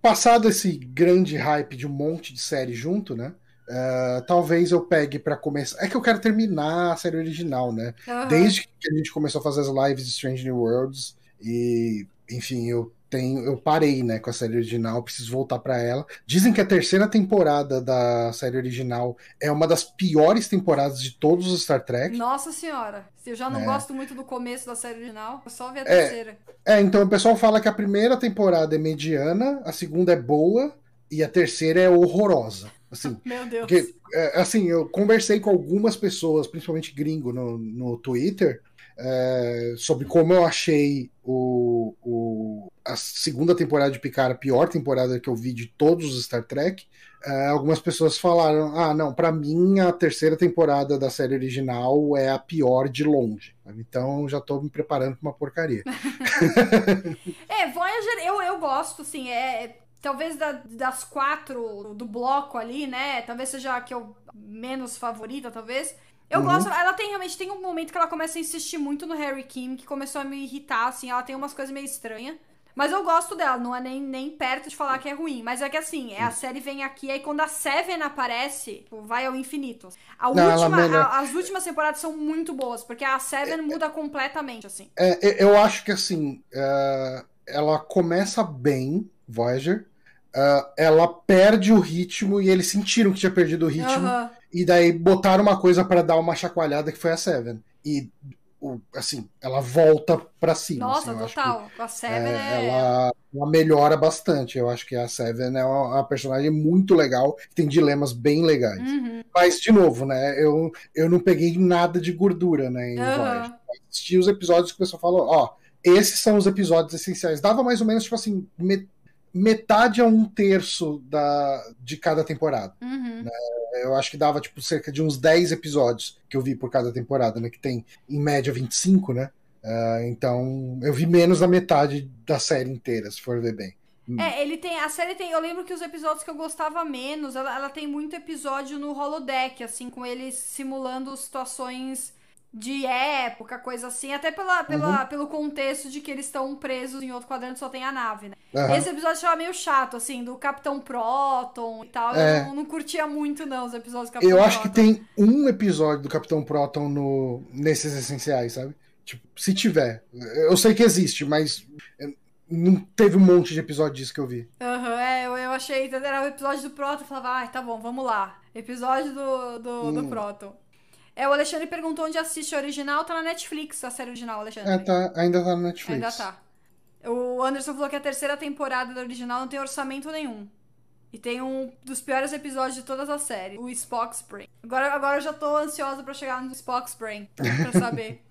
passado esse grande hype de um monte de série junto, né? é, talvez eu pegue pra começar. É que eu quero terminar a série original, né? Aham. Desde que a gente começou a fazer as lives de Strange New Worlds e, enfim, eu tenho, eu parei, né, com a série original, preciso voltar pra ela. Dizem que a terceira temporada da série original é uma das piores temporadas de todos os Star Trek. Nossa senhora. Se eu já não É. gosto muito do começo da série original, eu só ver a É. terceira. É, então o pessoal fala que a primeira temporada é mediana, a segunda é boa e a terceira é horrorosa. Assim, *laughs* Meu Deus. Porque, é, assim, eu conversei com algumas pessoas, principalmente gringo, no, no Twitter, é, sobre como eu achei o, o- a segunda temporada de Picard, a pior temporada que eu vi de todos os Star Trek. É, algumas pessoas falaram: ah, não, para mim a terceira temporada da série original é a pior de longe. Então já tô me preparando pra uma porcaria. *laughs* é, Voyager eu, eu gosto, assim, é. Talvez da, das quatro do bloco ali, né? Talvez seja a que eu menos favorita, talvez. Eu uhum. gosto, ela tem realmente tem um momento que ela começa a insistir muito no Harry Kim, que começou a me irritar, assim, ela tem umas coisas meio estranhas. Mas eu gosto dela, não é nem, nem perto de falar que é ruim. Mas é que assim, é, a série vem aqui, aí quando a Seven aparece, tipo, vai ao infinito. A não, última, a, as últimas temporadas são muito boas, porque a Seven é, muda completamente, assim. É, eu acho que assim, uh, ela começa bem, Voyager. Uh, ela perde o ritmo e eles sentiram que tinha perdido o ritmo. E daí botaram uma coisa para dar uma chacoalhada que foi a Seven. E assim, ela volta para cima. Nossa, assim, total. Que, a Seven é, é... Ela, ela, melhora bastante. Eu acho que a Seven é uma, uma personagem muito legal, que tem dilemas bem legais. Uhum. Mas, de novo, né, eu, eu não peguei nada de gordura, né, em uhum. Assisti os episódios que o pessoal falou, ó, esses são os episódios essenciais. Dava mais ou menos, tipo assim, metade a um terço da, de cada temporada. Uhum. Né? Eu acho que dava tipo cerca de uns 10 episódios que eu vi por cada temporada, né? Que tem em média 25, né? Uh, então eu vi menos da metade da série inteira, se for ver bem. É, ele tem. A série tem. Eu lembro que os episódios que eu gostava menos, ela, ela tem muito episódio no holodeck, assim, com eles simulando situações de época, coisa assim, até pela, pela, uhum. pelo contexto de que eles estão presos em outro quadrante só tem a nave, né? Uhum. Esse episódio estava meio chato, assim, do Capitão Proton e tal. É. Eu não, não, curtia muito, não, os episódios do Capitão Eu acho que tem um episódio do Capitão Proton no, nesses essenciais, sabe? Tipo, se tiver. Eu sei que existe, mas não teve um monte de episódio disso que eu vi. Aham, uhum, é, eu, eu achei. Era o episódio do Proton, eu falava, ai, ah, tá bom, vamos lá. Episódio do, do, hum. do Proton. É, o Alexandre perguntou onde assiste a original. Tá na Netflix, a série original, Alexandre. É, tá, ainda tá na Netflix. Ainda tá. O Anderson falou que a terceira temporada da original não tem orçamento nenhum. E tem um dos piores episódios de todas as séries, o Spock's Brain. Agora, agora eu já tô ansiosa para chegar no Spock's Brain, pra saber. *laughs*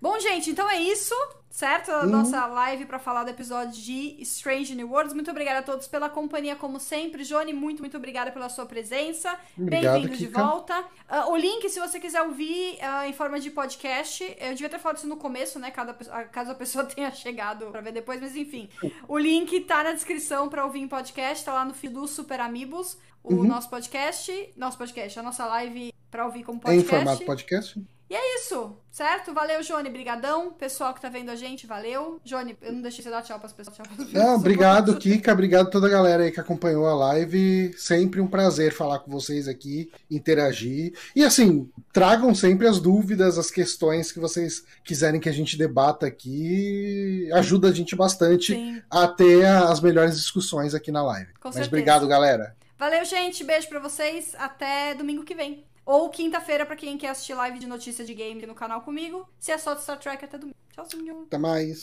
Bom, gente, então é isso certo? A uhum. nossa live para falar do episódio de Strange New Worlds. Muito obrigada a todos pela companhia, como sempre. Johnny, muito, muito obrigada pela sua presença. Bem-vindo de volta. Uh, o link, se você quiser ouvir uh, em forma de podcast, eu devia ter falado isso no começo, né? Cada, caso a pessoa *laughs* tenha chegado para ver depois, mas enfim. O link tá na descrição para ouvir em podcast, tá lá no feed do Super Amigos, o uhum. nosso podcast, nosso podcast, a nossa live para ouvir como podcast. Em formato podcast? E é isso, certo? Valeu, Johnny. Brigadão. Pessoal que tá vendo a gente, valeu. Johnny, eu não deixei você dar tchau pras pessoas. Tchau pras pessoas. Não, obrigado, *laughs* Kika. Obrigado a toda a galera aí que acompanhou a live. Sempre um prazer falar com vocês aqui, interagir. E assim, tragam sempre as dúvidas, as questões que vocês quiserem que a gente debata aqui. Ajuda a gente bastante Sim. a ter as melhores discussões aqui na live. Com Mas certeza. obrigado, galera. Valeu, gente. Beijo pra vocês. Até domingo que vem. Ou quinta-feira para quem quer assistir live de notícia de game no canal comigo. Se é só de Star Trek, até domingo. Tchauzinho. Até mais.